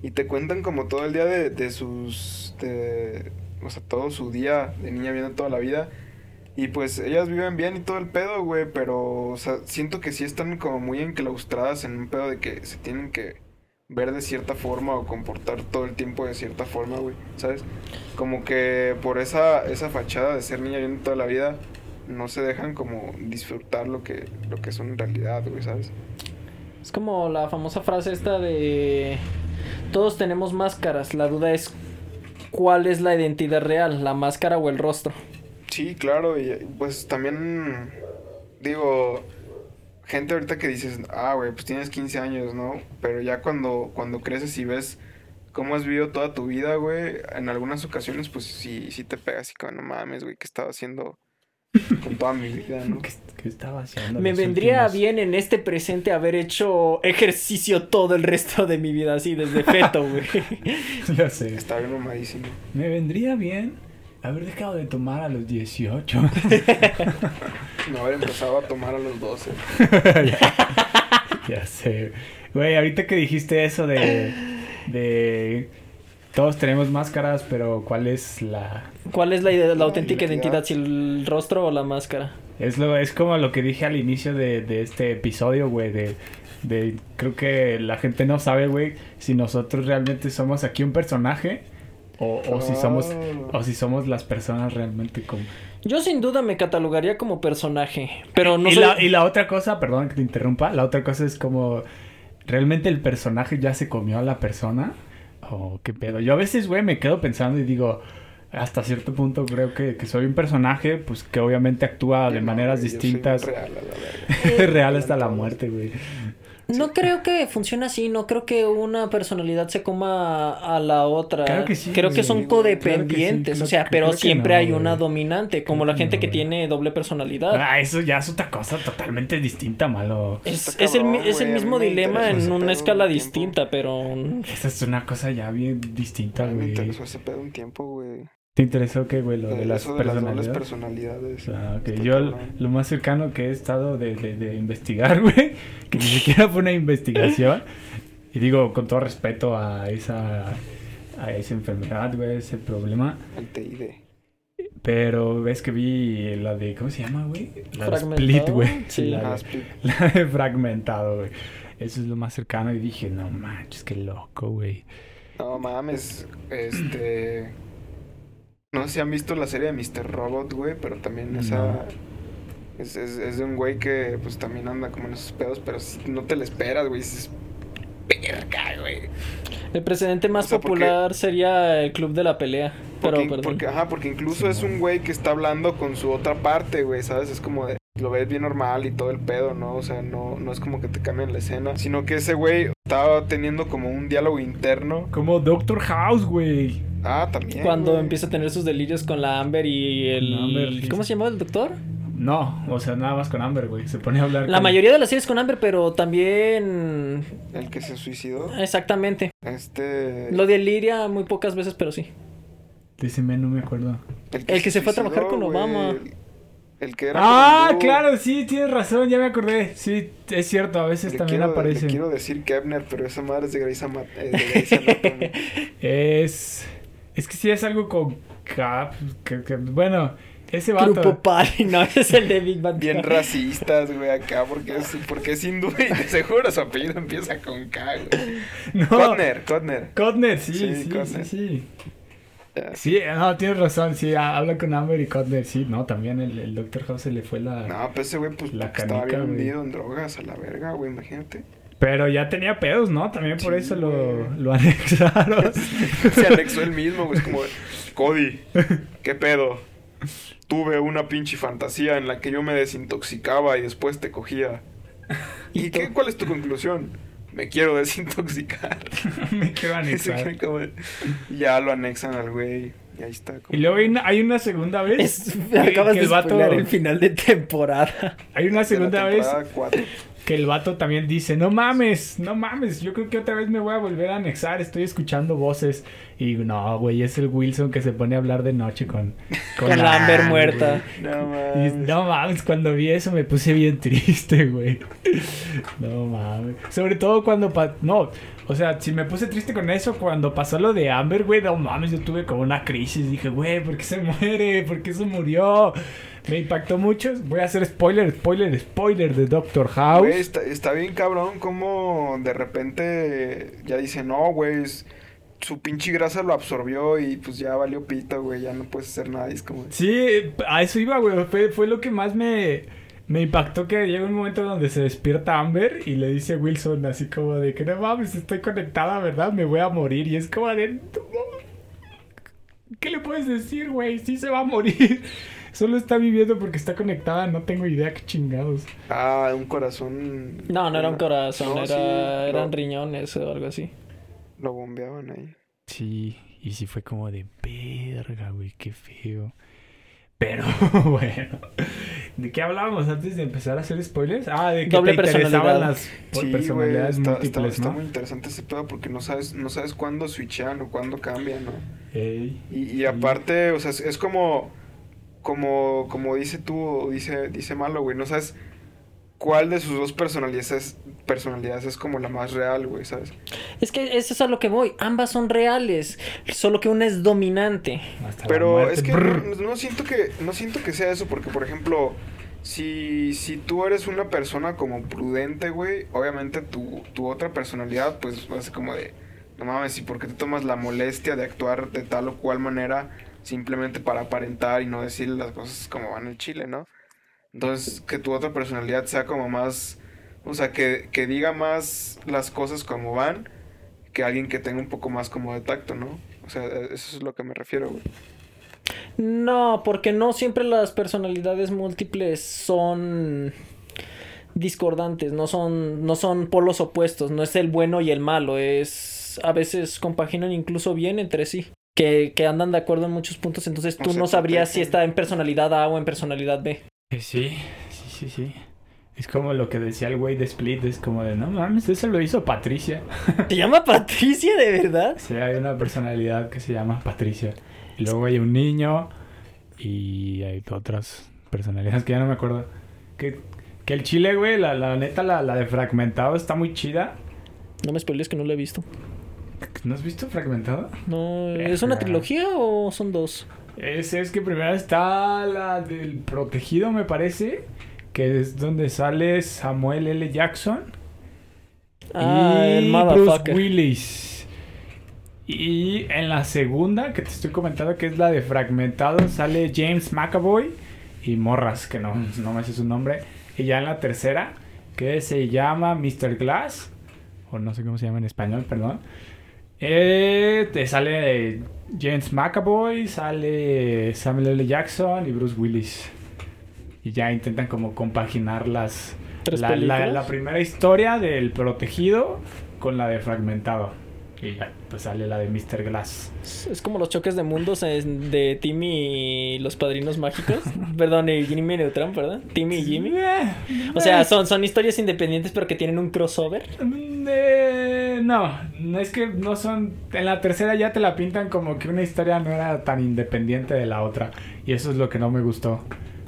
Y te cuentan como todo el día de, de sus... De, o sea, todo su día de niña viendo toda la vida. Y pues ellas viven bien y todo el pedo, güey, pero, o sea, siento que sí están como muy enclaustradas en un pedo de que se tienen que ver de cierta forma o comportar todo el tiempo de cierta forma, güey, ¿sabes? Como que por esa, esa fachada de ser niña viendo toda la vida, no se dejan como disfrutar lo que, lo que son en realidad, güey, ¿sabes? Es como la famosa frase esta de todos tenemos máscaras, la duda es cuál es la identidad real, la máscara o el rostro. Sí, claro, y pues también digo, gente ahorita que dices, ah, güey, pues tienes 15 años, ¿no? Pero ya cuando, cuando creces y ves cómo has vivido toda tu vida, güey, en algunas ocasiones, pues sí, sí te pegas y como, no mames, güey, ¿qué estaba haciendo con toda mi vida, no? <laughs> ¿Qué, qué estaba haciendo? Me vendría últimos- bien en este presente haber hecho ejercicio todo el resto de mi vida, así desde feto, güey. <laughs> Ya sé. Está bien mamadísimo. Me vendría bien haber dejado de tomar a los 18. <laughs> No haber empezado a tomar a los 12. <laughs> ya sé. Güey, ahorita que dijiste eso de, de... Todos tenemos máscaras, pero ¿cuál es la...? ¿Cuál es la, idea- la La auténtica identidad. identidad? ¿Si el rostro o la máscara? Es, lo, es como lo que dije al inicio de, de este episodio, güey, de, de... Creo que la gente no sabe, güey, si nosotros realmente somos aquí un personaje o, o si somos... Ah. O si somos las personas realmente como... Yo sin duda me catalogaría como personaje, pero no y, soy... la, y la otra cosa, perdón que te interrumpa, la otra cosa es como, ¿realmente el personaje ya se comió a la persona? ¿O qué pedo? Yo a veces, güey, me quedo pensando y digo, hasta cierto punto creo que, que soy un personaje, pues que obviamente actúa de no, maneras güey, yo soy distintas. real, a la verga. Es <laughs> <laughs> real hasta la muerte, güey. No creo que funcione así, no creo que una personalidad se coma a la otra. Claro que sí, Creo güey. que son güey, codependientes, claro que sí, o sea, creo- pero creo siempre no, hay una güey. dominante, como Creo la que gente no, que güey. tiene doble personalidad. Ah, eso ya es otra cosa totalmente distinta, malo. Es, el, es el güey, mismo dilema en una escala un distinta, pero Esa es una cosa ya bien distinta, mí me güey. interesó ese pedo un tiempo, güey. ¿Te interesó qué, güey? Lo de las Eso de las dobles personalidades. personalidades. Ah, ok. Está Yo lo más cercano que he estado de, de, de investigar, <laughs> güey, que ni siquiera fue una investigación, y digo con todo respeto a esa, a esa enfermedad, güey, ese problema, El TID. pero ves que vi la de, ¿cómo se llama, güey? La de Split, güey. sí. La, Ah, de, split. <laughs> la de fragmentado, güey. Eso es lo más cercano y dije, no manches, qué loco, güey. No mames, este... No sé si han visto la serie de Mr. Robot, güey, pero también esa... Es, es, es de un güey que pues también anda como en esos pedos, pero si no te lo esperas, güey, dices... Verga, güey. el precedente más O sea, porque- popular sería el club de la pelea. Pero, Porque, perdón. porque, ajá, porque incluso es un güey que está hablando con su otra parte, güey, ¿sabes? Es como de... Lo ves bien normal y todo el pedo, ¿no? O sea, no, no es como que te cambien la escena, sino que ese güey estaba teniendo como un diálogo interno. Como Doctor House, güey. Ah, también. Cuando güey. empieza a tener sus delirios con la Amber y el... Amber, sí. ¿Cómo se llamaba el doctor? No, o sea, nada más con Amber, güey. Se pone a hablar La con- mayoría de las series con Amber, pero también... El que se suicidó. Exactamente. Este... Lo de Liria muy pocas veces, pero sí. Dice, "Men, no me acuerdo. el que se fue a trabajar con Obama. El, el que era... Ah, claro, sí, tienes razón, ya me acordé. Sí, es cierto, a veces Le también quiero, aparece. le quiero decir Kepner, pero esa madre es de Grey's, eh, de Grey's Anatomy. <laughs> Es. Es que sí es algo con Cap. que- que- bueno, ese vato. Grupo Pali, <laughs> no, ese es el de Big Bang. Bien racistas, güey, acá, porque es, porque es hindú y de seguro su apellido empieza con K, güey. <laughs> No. Kotner, Kotner. Kotner, sí, Sí, sí, sí, Kotner. sí. Ya. Sí, no, tienes razón, sí, ha- habla con Amber y Kotner, sí, no, también el, el Dr. House se le fue la... No, pues ese güey, pues, La porque estaba canica, bien hundido en drogas a la verga, güey, imagínate. Pero ya tenía pedos, ¿no? También por Sí, eso lo, lo <laughs> anexaron. Se anexó él mismo, güey, es como, Cody, ¿qué pedo? Tuve una pinche fantasía en la que yo me desintoxicaba y después te cogía. ¿Y qué, cuál es tu conclusión? Me quiero desintoxicar. <laughs> me quiero <laughs> anexar. Ya lo anexan al güey. Y ahí está. Y luego hay una, hay una segunda vez. Es, que- acabas que de el vato- el final de temporada. Hay una segunda vez cuatro. Que el vato también dice, no mames, no mames, yo creo que otra vez me voy a volver a anexar, estoy escuchando voces. Y no, güey, es el Wilson que se pone a hablar de noche con... <laughs> Con la Amber güey. muerta. No Y mames. no mames, cuando vi eso me puse bien <laughs> triste, güey. No mames. Sobre todo cuando... pa- no, o sea, si me puse triste con eso, cuando pasó lo de Amber, güey, no mames, yo tuve como una crisis. Dije, güey, ¿por qué se muere? ¿Por qué se murió? Me impactó mucho. Voy a hacer spoiler, spoiler, spoiler de Doctor House. Güey, está, está bien cabrón como de repente ya dice, no, güey, es- su pinche grasa lo absorbió y pues ya valió pito, güey, ya no puedes hacer nada. Y es como, Sí, a eso iba, güey. Fue, fue lo que más me, me impactó que llega un momento donde se despierta Amber y le dice a Wilson así como de que no mames, estoy conectada, ¿verdad? Me voy a morir. Y es como de... ¿Qué le puedes decir, güey? Sí se va a morir. Solo está viviendo porque está conectada. No tengo idea qué chingados. ah, un corazón. No, no era un corazón, No, era, sí, eran lo- riñones o algo así. Lo bombeaban ahí. Sí, y sí fue como de verga, güey, qué feo. Pero <laughs> bueno, ¿de qué hablábamos antes de empezar a hacer spoilers? Ah, de que Doble te interesaban personalidad. las Sí, personalidades está, está, múltiples, está ¿no? muy interesante ese pedo porque no sabes, no sabes cuándo switchean o cuándo cambian, ¿no? Ey. Y, y aparte, o sea, es, es como, como, como dice tú, o dice, dice Malo, güey, no sabes cuál de sus dos personalidades, personalidades es como la más real, güey, ¿sabes? Es que eso es a lo que voy. Ambas son reales, solo que una es dominante. Hasta Pero es que no siento que no siento que sea eso porque por ejemplo, si si tú eres una persona como prudente, güey, obviamente tu, tu otra personalidad pues va a ser como de no mames, ¿y por qué te tomas la molestia de actuar de tal o cual manera simplemente para aparentar y no decir las cosas como van en Chile, ¿no? Entonces, que tu otra personalidad sea como más o sea, que, que diga más las cosas como van que alguien que tenga un poco más como de tacto, ¿no? O sea, eso es lo que me refiero, güey. No, porque no siempre las personalidades múltiples son discordantes, no son, no son polos opuestos, no es el bueno y el malo, es a veces compaginan incluso bien entre sí. Que, que andan de acuerdo en muchos puntos, entonces O tú se no sabrías si está en personalidad A o en personalidad B. Eh, Sí, sí, sí, sí. Es como lo que decía el güey de Split, es como de, no mames, eso lo hizo Patricia. <laughs> ¿Te llama Patricia de verdad? Sí, hay una personalidad que se llama Patricia. Y luego hay un niño y hay otras personalidades que ya no me acuerdo. Que, que el chile, güey, la, la neta, la, la de Fragmentado está muy chida. No me spoilees que no lo he visto. ¿No has visto Fragmentado? No, ¿Es una trilogía o son dos? Es, es que primero está la del protegido, me parece. Que es donde sale Samuel L. Jackson. Ah, y el Bruce. Willis. Y en la segunda, que te estoy comentando que es la de Fragmentado, sale James McAvoy y Morras, que no, no me sé su nombre. Y ya en la tercera, que se llama Mr. Glass, o no sé cómo se llama en español, perdón. Eh, te sale James McAvoy, sale Samuel L. Jackson y Bruce Willis. Y ya intentan como compaginar las, la primera historia del protegido con la de fragmentado. Y pues sale la de Mr. Glass. Es como los choques de mundos de Timmy y los padrinos mágicos. <laughs> Perdón, y Jimmy Neutron, ¿verdad? Timmy y Jimmy. Eh, O sea, eh, son, son historias independientes pero que tienen un crossover. eh, no, no es que no son. En la tercera ya te la pintan como que una historia no era tan independiente de la otra. Y eso es lo que no me gustó.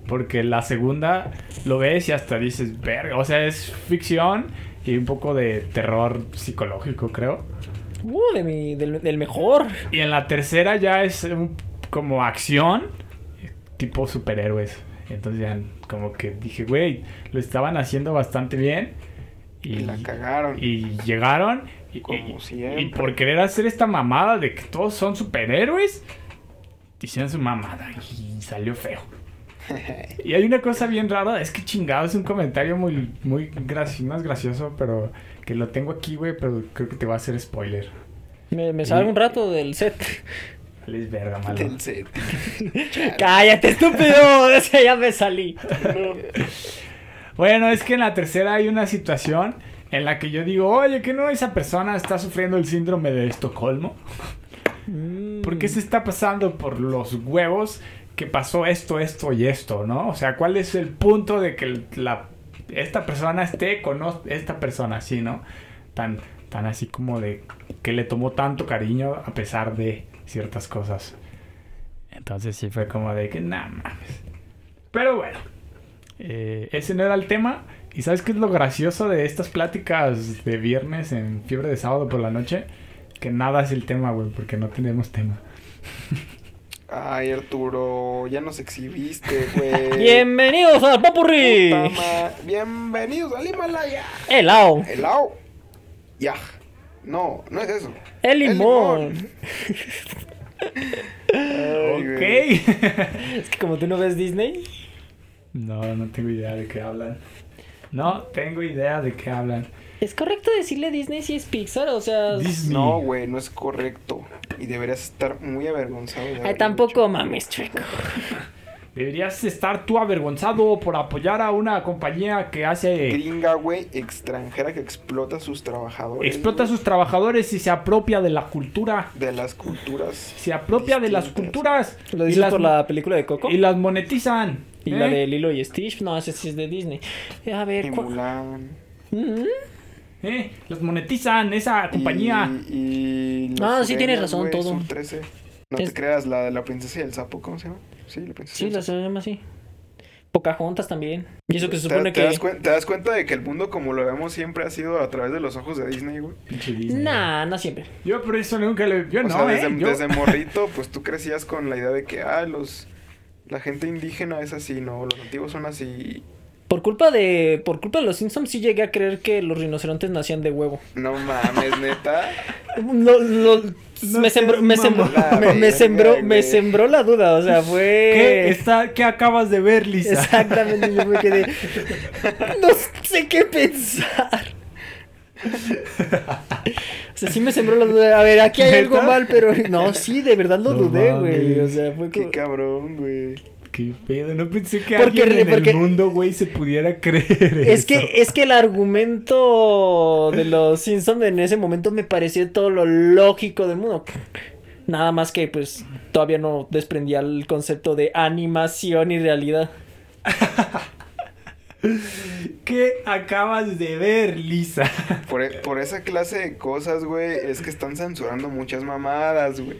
Porque la segunda lo ves y hasta dices, verga. O sea, es ficción y un poco de terror psicológico, creo. Uh, de mi, del, del mejor. Y en la tercera ya es un- como acción, tipo superhéroes. Entonces ya como que dije, güey, lo estaban haciendo bastante bien. Y la cagaron. y llegaron y, Como y- siempre. y por querer hacer esta mamada de que todos son superhéroes, hicieron su mamada y salió feo. <laughs> Y hay una cosa bien rara, es que chingado, es un comentario muy, muy graci- más gracioso, pero que lo tengo aquí, güey, pero creo que te va a hacer spoiler. Me, me salgo un rato del set. Les verga, malo. Del set. <laughs> ¡Cállate, estúpido! <laughs> O sea, ya me salí. Bueno, es que en la tercera hay una situación en la que yo digo, oye, que no esa persona está sufriendo el síndrome de Estocolmo. Mm. ¿Por qué se está pasando por los huevos que pasó esto, esto y esto, no? O sea, ¿cuál es el punto de que la, esta persona esté con esta persona así, no? Tan, tan así como de que le tomó tanto cariño a pesar de ciertas cosas. Entonces sí fue como de que, nada mames. Pero bueno, eh, ese no era el tema. ¿Y sabes qué es lo gracioso de estas pláticas de viernes en fiebre de sábado por la noche? Que nada es el tema, güey, porque no tenemos tema. <laughs> Ay, Arturo, ya nos exhibiste, <laughs> güey. Bienvenidos al ma- Bienvenidos al Himalaya. Helado. Helado. Ya. No, no es eso. El limón. <laughs> Ay, ok. <laughs> Es que como tú no ves Disney. no, no tengo idea de qué hablan. No tengo idea de qué hablan. ¿Es correcto decirle Disney si es Pixar? O sea... Disney. No, güey, no es correcto. Y deberías estar muy avergonzado. de Ay, tampoco hecho. mames, chueco. <laughs> Deberías estar tú avergonzado por apoyar a una compañía que hace... Gringa, güey, extranjera que explota a sus trabajadores. Explota a sus trabajadores y se apropia de la cultura. De las culturas. Se apropia de las culturas. ¿Lo y dices las, por la película de Coco? Y las monetizan. Y ¿eh? la de Lilo y Stitch, no, ese sí es de Disney. A ver, ¿cuál? Mulan. Mm, ¿Eh? Las monetizan esa compañía. Y, y los No, sí tienes razón, todo. Sur 13. No Es- te creas, la de la princesa y el sapo, ¿cómo se llama? Sí, la princesa. y Sí, el la se llama así. Pocahontas también. Y eso que se ¿Te, supone te das que... cuen- te das cuenta de que el mundo como lo vemos siempre ha sido a través de los ojos de Disney, güey? Nah, no siempre. Yo por eso nunca le... Yo O no, sea, desde, ¿eh? Yo- desde morrito, pues tú crecías con la idea de que, ah, los... La gente indígena es así, ¿no? Los nativos son así. Por culpa de... Por culpa de los Simpsons sí llegué a creer que los rinocerontes nacían de huevo. No mames, neta. <laughs> Lo- lo- No me, sembró, me, sembró, me, me La sembró, me sembró la duda, o sea, fue... ¿Qué, está, ¿Qué acabas de ver, Lisa? Exactamente, yo me quedé... No sé qué pensar. O sea, sí me sembró la duda. A ver, aquí hay algo mal, pero... No, sí, de verdad lo No dudé, güey. O sea, fue Qué como... cabrón, güey. Qué pedo, no pensé que Porque- alguien en porque- el mundo, güey, se pudiera creer Es eso. que, es que el argumento de los Simpsons en ese momento me pareció todo lo lógico del mundo. Nada más que pues todavía no desprendía el concepto de animación y realidad. <laughs> ¿Qué acabas de ver, Lisa? Por, e- por esa clase de cosas, güey, es que están censurando muchas mamadas, güey.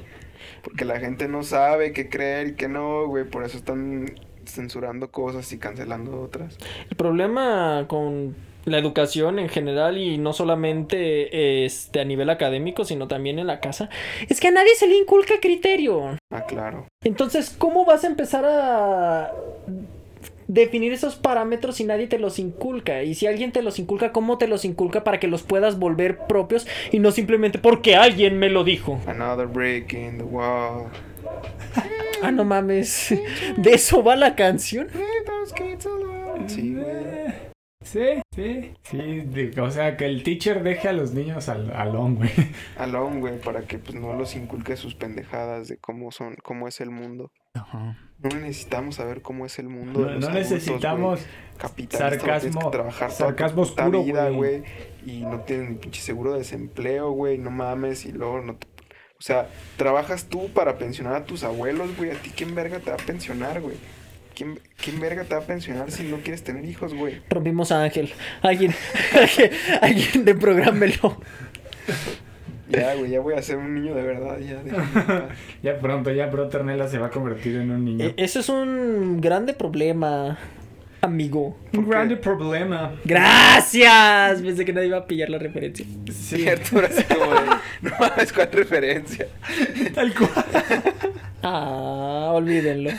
Porque la gente no sabe qué creer y qué no, güey. Por eso están censurando cosas y cancelando otras. El problema con la educación en general y no solamente este a nivel académico, sino también en la casa, es que a nadie se le inculca criterio. Ah, claro. Entonces, ¿cómo vas a empezar a definir esos parámetros si nadie te los inculca? Y si alguien te los inculca, ¿cómo te los inculca para que los puedas volver propios y no simplemente porque alguien me lo dijo? Another break in the wall. Ah, no mames. ¿De eso va la canción? Sí, güey. Sí, sí, sí. de- o sea, que el teacher deje a los niños al alón, güey. Alone, güey, para que pues no los inculque sus pendejadas de cómo son, cómo es el mundo. No necesitamos saber cómo es el mundo. de No, los no adultos, necesitamos sarcasmo- que trabajar toda sarcasmo puta oscuro, vida, güey. Y no tienes ni pinche seguro de desempleo, güey. No mames. Y luego no te... O sea, trabajas tú para pensionar a tus abuelos, güey. ¿A ti quién verga te va a pensionar, güey? ¿Quién, ¿Quién verga te va a pensionar si no quieres tener hijos, güey? Rompimos a Ángel. Alguien, <laughs> alguien, alguien de prográmelo. <laughs> Ya, güey, ya voy a ser un niño de verdad, ya. <laughs> Ya pronto, ya pronto Nela se va a convertir en un niño. E- Eso es un grande problema, amigo. un grande problema. Gracias. Pensé que nadie iba a pillar la referencia. Sí, Cierto, ahora sí como de, <laughs> no mames, cuál referencia. tal cual. Ah, olvídenlo.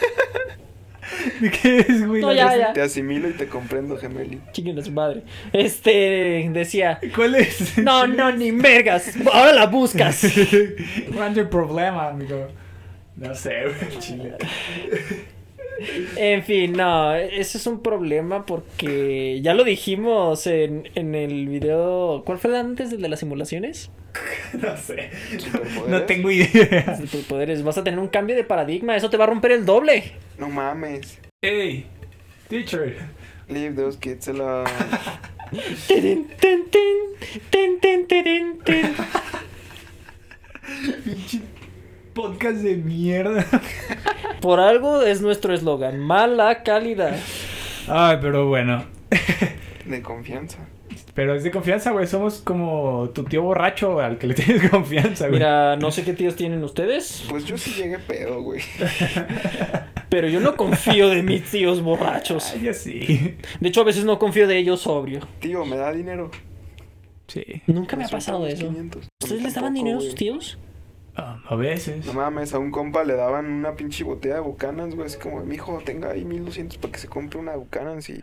<laughs> ¿De qué es, güey? No, La ya, ref- ya. Te asimilo y te comprendo, gemeli. Chinguen a su madre. Este decía. ¿Cuál es? No, <laughs> no, ni mergas. Ahora la buscas. <laughs> grande problema, amigo. No sé, güey, chile. En fin, no, eso es un problema porque ya lo dijimos en, en el video. ¿Cuál fue el antes del de las simulaciones? <laughs> No sé. ¿Superpoderes? No tengo idea. Poderes, vas a tener un cambio de paradigma, eso te va a romper el doble. No mames. Hey, teacher. Leave those kids alone. Tin. marcas de mierda. Por algo es nuestro eslogan, mala calidad. Ay, pero bueno. De confianza. Pero es de confianza, güey. Somos como tu tío borracho al que le <laughs> tienes confianza, güey. Mira, no sé qué tíos tienen ustedes, Pues yo sí llegué pedo, güey. <laughs> pero yo no confío de mis tíos borrachos. Ay, sí. De hecho, a veces no confío de ellos sobrio. Tío, ¿me da dinero? Sí. Nunca me ha Me pasado eso. 500. ¿Ustedes les daban dinero a sus tíos? Ah, a veces. No mames, a un compa le daban una pinche botella de Buchanans, güey. Así como, mijo, tenga ahí 1200 para que se compre una Buchanans y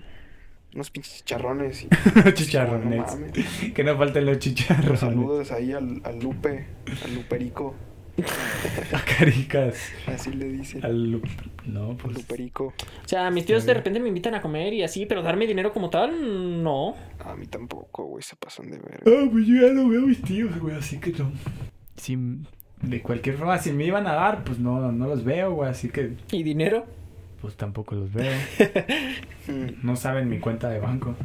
unos pinches chicharrones. Y... <laughs> chicharrones. No mames. <laughs> que no falten los chicharrones. Saludos ahí al, al Lupe, al Luperico. <laughs> A caricas. Así le dicen. Al... No, Al pues... Luperico. O sea, mis tíos de repente me invitan a comer y así, pero darme dinero como tal, no. A mí tampoco, güey, se pasan de verga. Ah, pues yo ya no veo a mis tíos, güey, así que no. Si, de cualquier forma, si me iban a dar, pues no, no los veo, güey, así que ¿Y dinero? Pues tampoco los veo. <laughs> No saben mi cuenta de banco.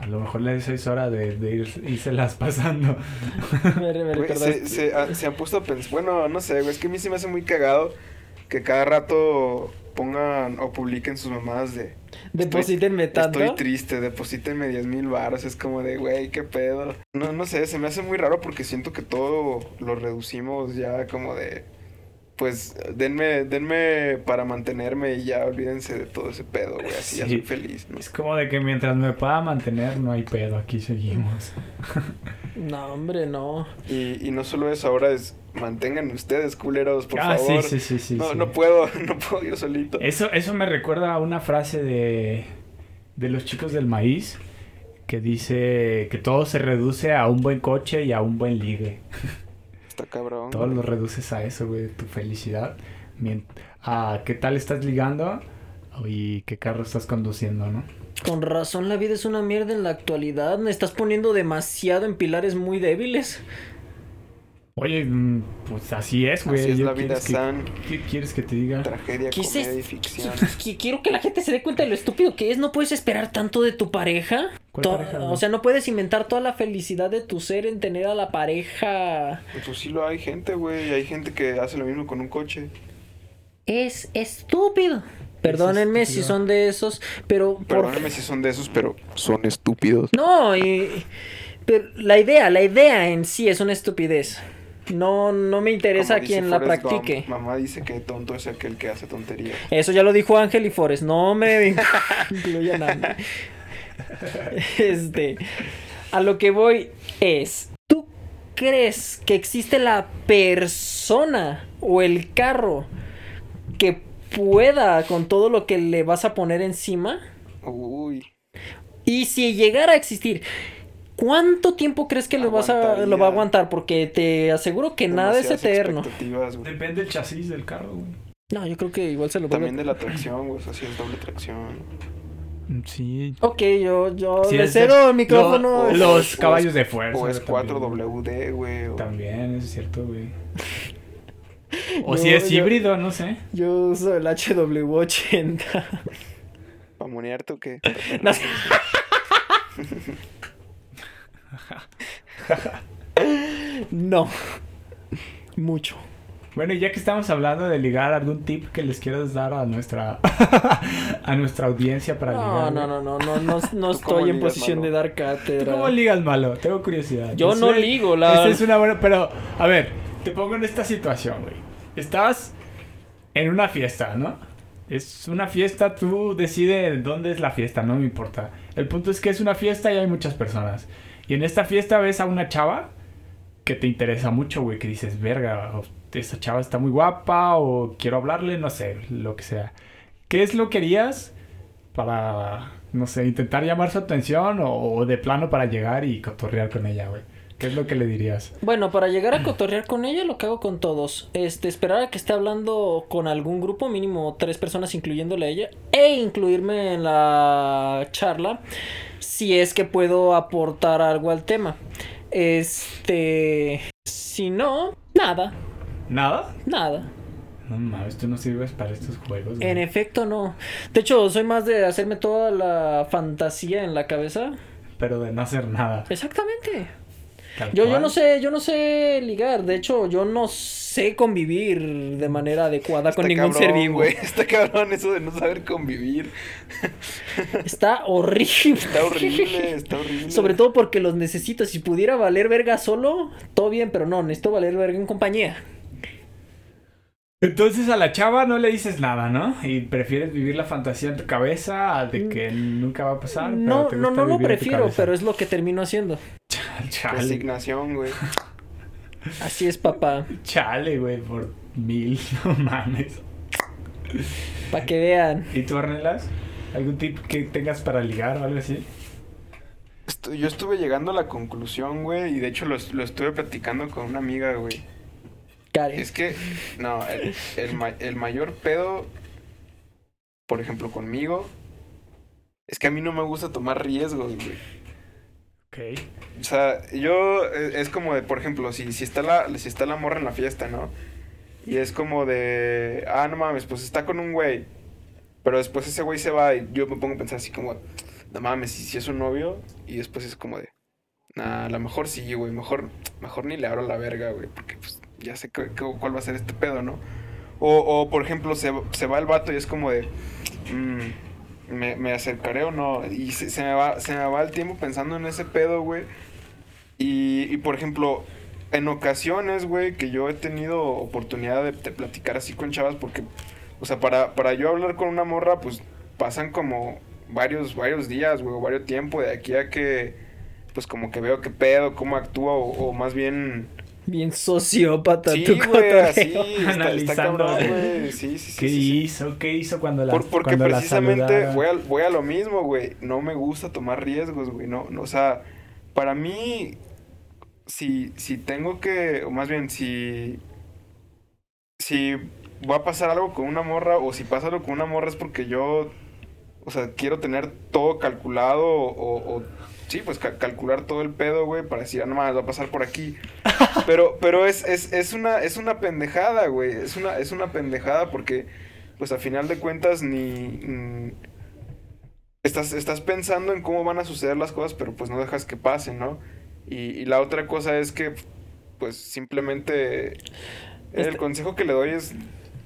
A lo mejor les es hora de, de ir, irselas pasando. <laughs> Me, me Güey, se, se, ha- se han puesto a pensar. Bueno, no sé, güey. Es que a mí se me hace muy cagado que cada rato pongan o publiquen sus mamadas de. Deposítenme tanto. Estoy triste, deposítenme 10 mil baros. Es como de, güey, qué pedo. No, no sé, se me hace muy raro porque siento que todo lo reducimos ya como de. Pues denme, denme para mantenerme y ya olvídense de todo ese pedo, güey. Así ya Sí. soy feliz, ¿no? Es como de que mientras me pueda mantener, no hay pedo, aquí seguimos. <laughs> No, hombre, no. Y, y no solo eso, ahora es mantengan ustedes, culeros, por ah, favor. sí, sí, sí, sí. no, sí. no puedo, <laughs> no puedo yo solito. Eso, eso me recuerda a una frase de, de los chicos del maíz que dice que todo se reduce a un buen coche y a un buen ligue. <laughs> Está cabrón. Todo güey. lo reduces a eso, güey, tu felicidad. A qué tal estás ligando y qué carro estás conduciendo, ¿no? Con razón la vida es una mierda en la actualidad. Me estás poniendo demasiado en pilares muy débiles. Oye, mm, pues así es, güey. Así es Yo la vida, ¿quieres que- San. ¿Qué quieres que te diga? Tragedia, ¿Qué es comedia y ficción. <laughs> Qui- Quiero que la gente se dé cuenta de lo estúpido que es. No puedes esperar tanto de tu pareja. ¿Cuál To- pareja, o sea, no puedes inventar toda la felicidad de tu ser en tener a la pareja. Pues sí lo hay gente, güey. Hay gente que hace lo mismo con un coche. Es estúpido. Perdónenme si son de esos, pero por Perdónenme si son de esos, pero son estúpidos. No, y, pero la idea, la idea en sí es una estupidez. No, no me interesa quien la Forrest Gump, practique. mamá dice que tonto es aquel que hace tonterías. Eso ya lo dijo Ángel y Forrest. No me <laughs> incluyan a. <laughs> Este, a lo que voy es, ¿tú crees que existe la persona o el carro que pueda con todo lo que le vas a poner encima? Uy. Y si llegara a existir, ¿cuánto tiempo crees que lo, vas a, lo va a aguantar? Porque te aseguro que nada es eterno. Depende del chasis del carro, güey. No, yo creo que igual se lo También de la tracción, güey. O sea, si es doble tracción. Mm, Sí. Ok, yo, yo Sí, de- el micrófono. lo- los o- caballos de fuerza. O es también. 4WD, güey. o- También, eso es cierto, güey. <laughs> O si es yo- híbrido, no sé. Yo uso el HW80. ¿Para monearte o qué? <laughs> No sé. <laughs> <laughs> no. Mucho. Bueno, y ya que estamos hablando de ligar, ¿algún tip que les quieras dar a nuestra <laughs> a nuestra audiencia para No, ligar? no, no, no, no, no, no <laughs> ¿Tú cómo estoy en posición de dar ¿Tú cátedra. cómo ligas malo? Tengo curiosidad. Yo no ligo, la- Esa es una buena... Pero, a ver, te pongo en esta situación, güey. Estás en una fiesta, ¿no? Es una fiesta, tú decides dónde es la fiesta, no me importa. El punto es que es una fiesta y hay muchas personas. Y en esta fiesta ves a una chava que te interesa mucho, güey, que dices, verga, o esa chava está muy guapa o quiero hablarle, no sé, lo que sea. ¿Qué es lo que harías para, no sé, intentar llamar su atención o, o de plano para llegar y cotorrear con ella, güey? ¿Qué es lo que le dirías? Bueno, para llegar a cotorrear con ella, lo que hago con todos. Este, esperar a que esté hablando con algún grupo, mínimo tres personas, incluyéndole a ella, e incluirme en la charla, si es que puedo aportar algo al tema. Este, si no, nada, ¿Nada? nada. No mames, tú no sirves para estos juegos. güey. En efecto, no. De hecho, soy más de hacerme toda la fantasía en la cabeza. Pero de no hacer nada. Exactamente. Tal Yo, yo no sé, yo no sé ligar. De hecho, yo no sé convivir de manera adecuada con ningún cabrón, ser vivo. güey. <laughs> Está cabrón eso de no saber convivir. Está horrible. Está horrible, está horrible. Sobre todo porque los necesito. Si pudiera valer verga solo, todo bien, pero no, necesito valer verga en compañía. Entonces a la chava no le dices nada, ¿no? Y prefieres vivir la fantasía en tu cabeza de que nunca va a pasar. pero No, te no, gusta no lo prefiero, pero es lo que termino haciendo. Chale, Resignación, güey. <laughs> Así es, papá. chale, güey, por mil, <laughs> no mames. Para que vean. ¿Y tú, Ornelas? ¿Algún tip que tengas para ligar o algo así? Yo estuve llegando a la conclusión, güey, y de hecho lo, lo estuve platicando con una amiga, güey. Karen. Es que, no, el, el el mayor pedo, por ejemplo, conmigo, es que a mí no me gusta tomar riesgos, güey. Ok. O sea, yo eh, es como de, por ejemplo, si, si, está la, si está la morra en la fiesta, ¿no? Y es como de, ah, no mames, pues está con un güey. Pero después ese güey se va y yo me pongo a pensar así como, no mames, si, si es un novio. Y después es como de, nah, a lo mejor sí, güey, mejor, mejor ni le abro la verga, güey, porque pues ya sé cu- cuál va a ser este pedo, ¿no? O, o por ejemplo, se, se va el vato y es como de, mm, me, me acercaré o no. Y se, se me va, se me va el tiempo pensando en ese pedo, güey. Y, y, por ejemplo, en ocasiones, güey, que yo he tenido oportunidad de, platicar así con chavas, porque, o sea, para, para yo hablar con una morra, pues pasan como varios, varios días, güey, o varios tiempo de aquí a que, pues como que veo qué pedo, cómo actúa, o más bien... Bien sociópata Sí, tu güey, cotorreo. así, está, está Analizando. cabrón, güey, sí, sí, sí. ¿Qué sí, sí. hizo? ¿Qué hizo cuando la Por- porque cuando la precisamente saludaron? voy a, voy a lo mismo, güey. No me gusta tomar riesgos, güey. No, no, o sea, para mí, si, si tengo que, o más bien, si, si va a pasar algo con una morra, o si pasa algo con una morra es porque yo, o sea, quiero tener todo calculado, o, o- sí, pues ca- calcular todo el pedo, güey, para decir, ah, no mames, va a pasar por aquí. <laughs> Pero, pero es, es, es una, es una pendejada, güey. Es una, es una pendejada porque, pues a final de cuentas, ni. mm, estás, estás pensando en cómo van a suceder las cosas, pero pues no dejas que pasen, ¿no? Y, y la otra cosa es que, pues simplemente. Este- El consejo que le doy es.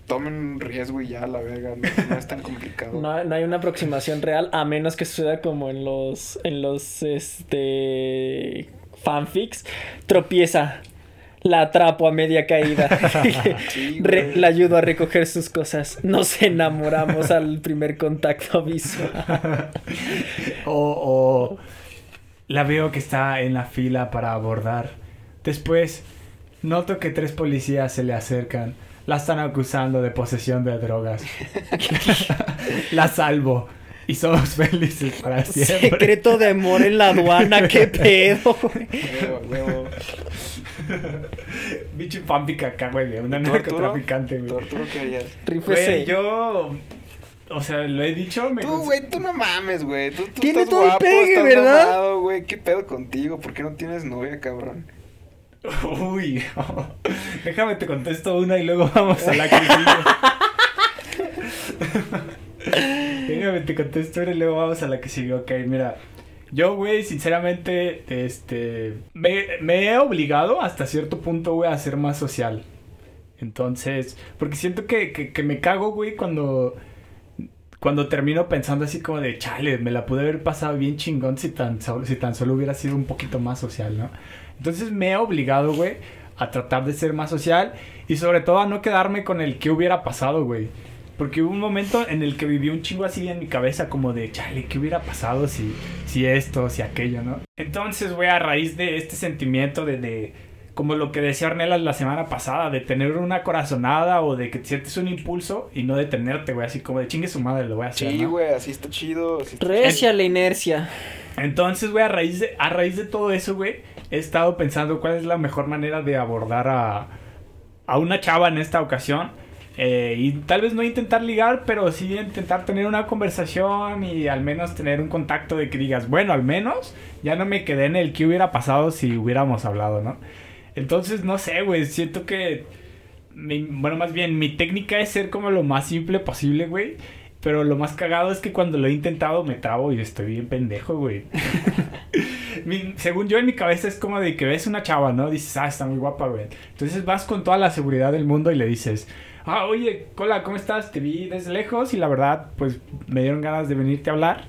Tomen un riesgo y ya, la verga. No, no es tan complicado. <laughs> No, no hay una aproximación real a menos que suceda como en los en los este fanfics tropieza la atrapo a media caída <laughs> <laughs> Sí, Re- güey. la ayudo a recoger sus cosas nos enamoramos al primer contacto visual O, o la veo que está en la fila para abordar. Después, noto que tres policías se le acercan. La están acusando de posesión de drogas. <laughs> la salvo. Y somos <laughs> felices para siempre. secreto de amor en la aduana qué pedo <laughs> güey? Huevo, huevo. Bicho fanfic acá, güey, de una narcotraficante, ¿Tú, güey. Harías? Rífese. Güey, yo... O sea, lo he dicho, me... Tú, güey, tú no mames, güey. Tú, tú Tiene estás todo el guapo, pegue, estás ¿verdad? mamado, güey. ¿Qué pedo contigo? ¿Por qué no tienes novia, cabrón? Uy, <laughs> déjame te contesto una y luego vamos a la que sigue. <laughs> déjame te contesto una y luego vamos a la que sigue. Ok, mira. Yo, güey, sinceramente, este... Me, he obligado hasta cierto punto, güey, a ser más social. Entonces, porque siento que, que, me cago, güey, cuando... Cuando termino pensando así como de, chale, me la pude haber pasado bien chingón si tan, si tan solo hubiera sido un poquito más social, ¿no? Entonces me he obligado, güey, a tratar de ser más social y sobre todo a no quedarme con el que hubiera pasado, güey. Porque hubo un momento en el que viví un chingo así en mi cabeza como de, chale, ¿qué hubiera pasado si, si esto, si aquello, no? Entonces, güey, a raíz de este sentimiento de, de como lo que decía Ornelas la semana pasada, de tener una corazonada o de que sientes un impulso y no detenerte, güey, así como de chingue su madre, lo voy a hacer, Sí, ¿no? güey, así está chido. así está recia la inercia Entonces, güey, a raíz de, a raíz de todo eso, güey, he estado pensando cuál es la mejor manera de abordar a, a una chava en esta ocasión. Eh, y tal vez no intentar ligar, pero sí intentar tener una conversación y al menos tener un contacto de que digas, bueno, al menos ya no me quedé en el que hubiera pasado si hubiéramos hablado, ¿no? Entonces, no sé, güey, siento que... bueno, más bien, mi técnica es ser como lo más simple posible, güey. Pero lo más cagado es que cuando lo he intentado me trabo y estoy bien pendejo, güey. <laughs> mi- según yo en mi cabeza es como de que ves una chava, ¿no? Dices, ah, está muy guapa, güey. Entonces vas con toda la seguridad del mundo y le dices, ah, oye, hola, ¿cómo estás? Te vi desde lejos y la verdad, pues me dieron ganas de venirte a hablar.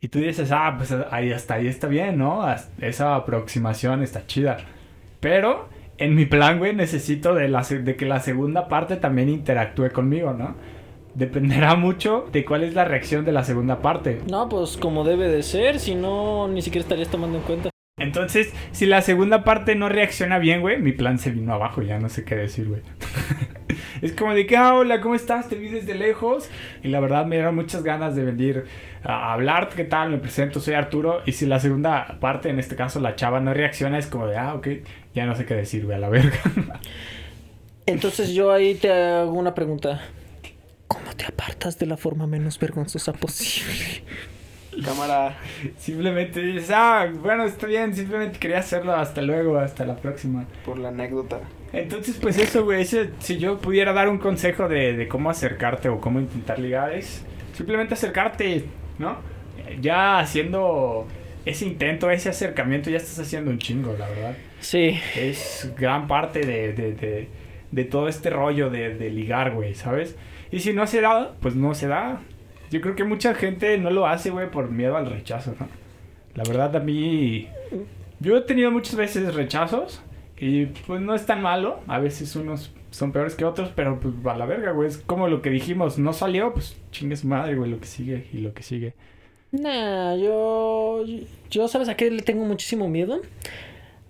Y tú dices, ah, pues ahí hasta ahí está bien, ¿no? Hasta- Esa aproximación está chida. Pero en mi plan, güey, necesito de, la, de que la segunda parte también interactúe conmigo, ¿no? Dependerá mucho de cuál es la reacción de la segunda parte. No, pues como debe de ser, si no, ni siquiera estarías tomando en cuenta. Entonces, si la segunda parte no reacciona bien, güey, mi plan se vino abajo, ya no sé qué decir, güey. <laughs> es como de que, ah, hola, ¿cómo estás? Te vi desde lejos. Y la verdad me dieron muchas ganas de venir a hablar. ¿Qué tal? Me presento, soy Arturo. Y si la segunda parte, en este caso la chava, no reacciona, es como de, ah, ok, ya no sé qué decir, güey, a la verga. <laughs> Entonces yo ahí te hago una pregunta. ¿Cómo te apartas de la forma menos vergonzosa posible? Cámara. simplemente dices, ah, bueno, está bien, simplemente quería hacerlo. Hasta luego, hasta la próxima. Por la anécdota. Entonces, pues eso, güey, ese- si yo pudiera dar un consejo de, de cómo acercarte o cómo intentar ligar, es simplemente acercarte, ¿no? Ya haciendo ese intento, ese acercamiento, ya estás haciendo un chingo, la verdad. Sí. Es gran parte de, de, de, de todo este rollo de, de ligar, güey, ¿sabes? Y si no se da, pues no se da. Yo creo que mucha gente no lo hace, güey, por miedo al rechazo. La verdad, a mí... Yo he tenido muchas veces rechazos y pues no es tan malo. A veces unos son peores que otros, pero pues a la verga, güey. Es como lo que dijimos, no salió, pues chingue su madre, güey, lo que sigue y lo que sigue. Nah, yo. Yo, ¿sabes a qué le tengo muchísimo miedo?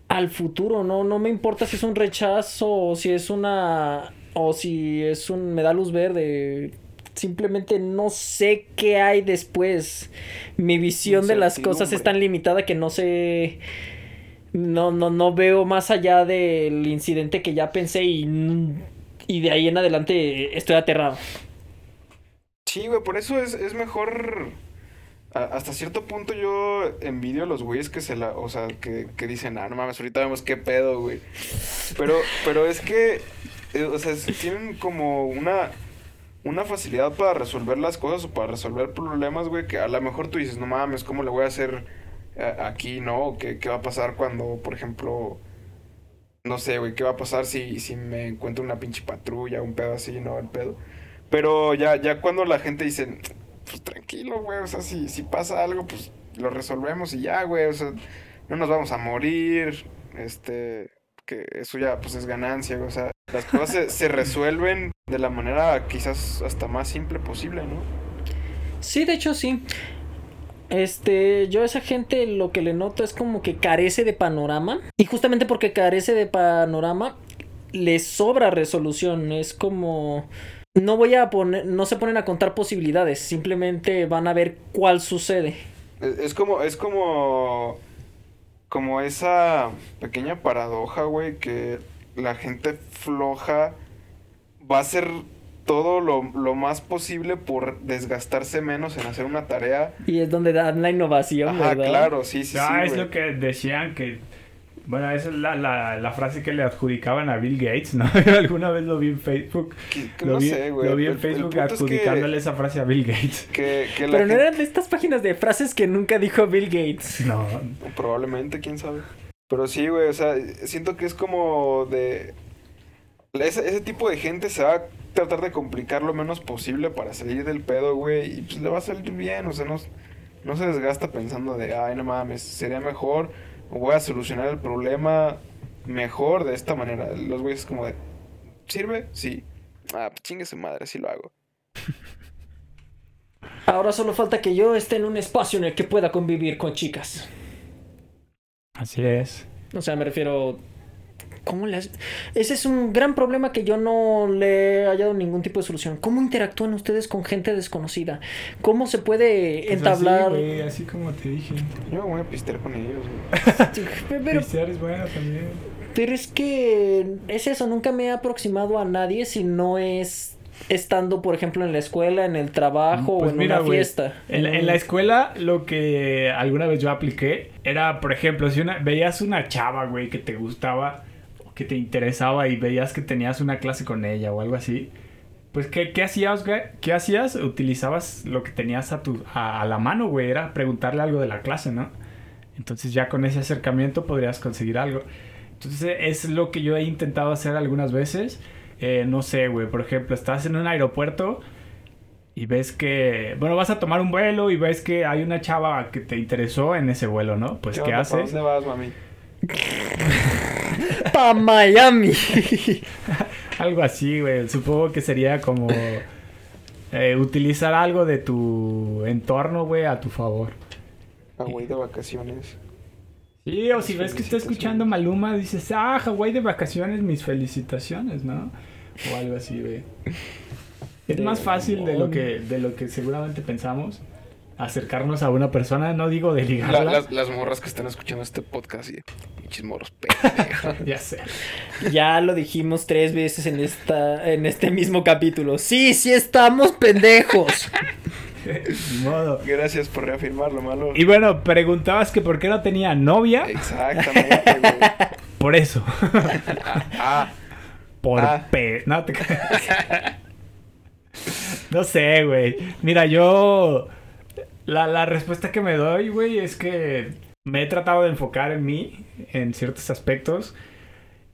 Al futuro, no, no me importa si es un rechazo o si es una. O si es un. me da luz verde. Simplemente no sé qué hay después. Mi visión de las cosas es tan limitada que no sé. No, no, no veo más allá del incidente que ya pensé y. Y de ahí en adelante estoy aterrado. Sí, güey, por eso es, es mejor. a- hasta cierto punto yo envidio a los güeyes que se la. O sea, que, que dicen, ah, no mames, ahorita vemos qué pedo, güey. Pero, pero es que. Eh, o sea, tienen como una. Una facilidad para resolver las cosas o para resolver problemas, güey, que a lo mejor tú dices, no mames, ¿cómo le voy a hacer eh, aquí, no? ¿Qué, ¿Qué va a pasar cuando, por ejemplo, no sé, güey, qué va a pasar si, si me encuentro una pinche patrulla, un pedo así, no, el pedo. Pero ya, ya cuando la gente dice, pues tranquilo, güey, o sea, si, si pasa algo, pues lo resolvemos y ya, güey, o sea, no nos vamos a morir, este, que eso ya, pues es ganancia, o sea, las cosas se, se resuelven de la manera quizás hasta más simple posible, ¿no? Sí, de hecho sí. Este, yo a esa gente lo que le noto es como que carece de panorama. Y justamente porque carece de panorama, le sobra resolución. Es como. No voy a poner. No se ponen a contar posibilidades. Simplemente van a ver cuál sucede. Es, es como, es como, como esa pequeña paradoja, güey, que la gente floja va a hacer todo lo, lo más posible por desgastarse menos en hacer una tarea. Y es donde dan la innovación, Ajá, ¿verdad? claro, sí, sí, ah, sí, es güey. lo que decían que. Bueno, esa es la, la, la frase que le adjudicaban a Bill Gates, ¿no? <laughs> Alguna vez lo vi en Facebook. Que- que Lo no vi, sé, güey. lo vi en Facebook punto es que- adjudicándole esa frase a Bill Gates. <laughs> Que, que la Pero no gente- eran de estas páginas de frases que nunca dijo Bill Gates. <laughs> No, Probablemente, quién sabe. Pero sí, güey, o sea, siento que es como de... Ese, ese tipo de gente se va a tratar de complicar lo menos posible para salir del pedo, güey, y pues le va a salir bien, o sea, no, no se desgasta pensando de, ay, no mames, sería mejor, voy a solucionar el problema mejor de esta manera. Los güeyes es como de, ¿sirve? Sí. Ah, pues chingue su madre, sí lo hago. Ahora solo falta que yo esté en un espacio en el que pueda convivir con chicas. así es. O sea, me refiero. ¿Cómo le hace- Ese es un gran problema que yo no le he hallado ningún tipo de solución. ¿Cómo interactúan ustedes con gente desconocida? ¿Cómo se puede Pues entablar? así, güey, así como te dije. Yo me voy a pistear con ellos, güey. pero, Pistear es bueno también. pero es que es eso, nunca me he aproximado a nadie si no es estando, por ejemplo, en la escuela, en el trabajo Pues o en mira, una fiesta. En, en la escuela, lo que alguna vez yo apliqué era, por ejemplo, si una, veías una chava, güey, que te gustaba, o que te interesaba y veías que tenías una clase con ella o algo así, pues, ¿qué, qué hacías, güey? ¿Qué hacías? Utilizabas lo que tenías a, tu, a, a la mano, güey, era preguntarle algo de la clase, ¿no? Entonces ya con ese acercamiento podrías conseguir algo. Entonces es lo que yo he intentado hacer algunas veces. Eh, no sé, güey, por ejemplo, estás en un aeropuerto y ves que, bueno, vas a tomar un vuelo y ves que hay una chava que te interesó en ese vuelo, ¿no? Pues ¿qué, onda? ¿Para haces? dónde vas, mami? <laughs> Pa Miami. <laughs> Algo así, güey. Supongo que sería como eh, utilizar algo de tu entorno, güey, a tu favor. Hawái de vacaciones. Sí, o si ves que está escuchando Maluma, dices, ah, Hawái de vacaciones, mis felicitaciones, ¿no? O algo así, güey. Es más fácil de lo que, de lo que seguramente pensamos acercarnos a una persona, no digo de La- ligarla. las, las morras que están escuchando este podcast y pinches morros. <laughs> Ya sé. Ya lo dijimos tres veces en esta, en este mismo capítulo. Sí, sí estamos pendejos. <laughs> Ni modo. Gracias por reafirmarlo, malo. Y bueno, preguntabas que por qué no tenía novia. Exactamente, güey. Por eso. <laughs> Ah, Por Ah. pe... No te. No sé, güey. Mira, yo... La, la respuesta que me doy, güey, es que me he tratado de enfocar en mí, en ciertos aspectos.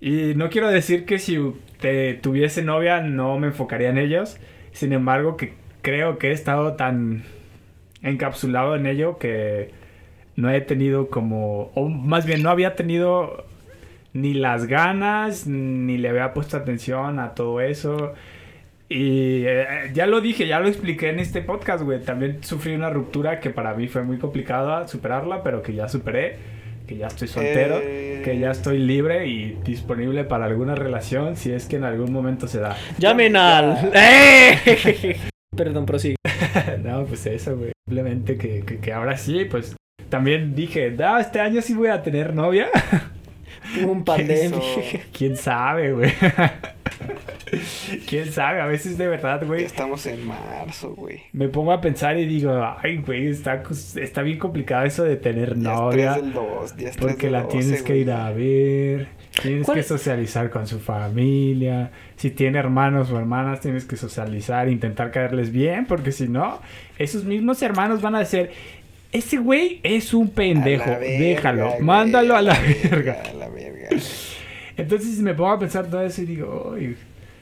Y no quiero decir que si te tuviese novia no me enfocaría en ellos. Sin embargo, que creo que he estado tan encapsulado en ello que no he tenido como... O más bien, no había tenido ni las ganas, ni le había puesto atención a todo eso. Y eh, ya lo dije, ya lo expliqué en este podcast, güey. También sufrí una ruptura que para mí fue muy complicada superarla, pero que ya superé. Que ya estoy soltero, Eh. que ya estoy libre y disponible para alguna relación si es que en algún momento se da. Llamen al. <laughs> ¡Eh! <laughs> Perdón, prosigue. <laughs> no, pues eso, güey. Simplemente que, que, que ahora sí, pues también dije, no, este año sí voy a tener novia. Un pandemia. ¿Quién sabe, güey? <laughs> ¿Quién sabe? A veces de verdad, güey. estamos en marzo, güey. Me pongo a pensar y digo, ay, güey, está, está bien complicado eso de tener novia. 3 del 2, día 3 Porque del la 12, tienes que güey. ir a ver, tienes ¿Cuál- que socializar con su familia. Si tiene hermanos o hermanas, tienes que socializar, intentar caerles bien, porque si no, esos mismos hermanos van a decir, ese güey es un pendejo, verga, déjalo, güey, mándalo a la verga. A la verga. Entonces me pongo a pensar todo eso y digo, "Ay".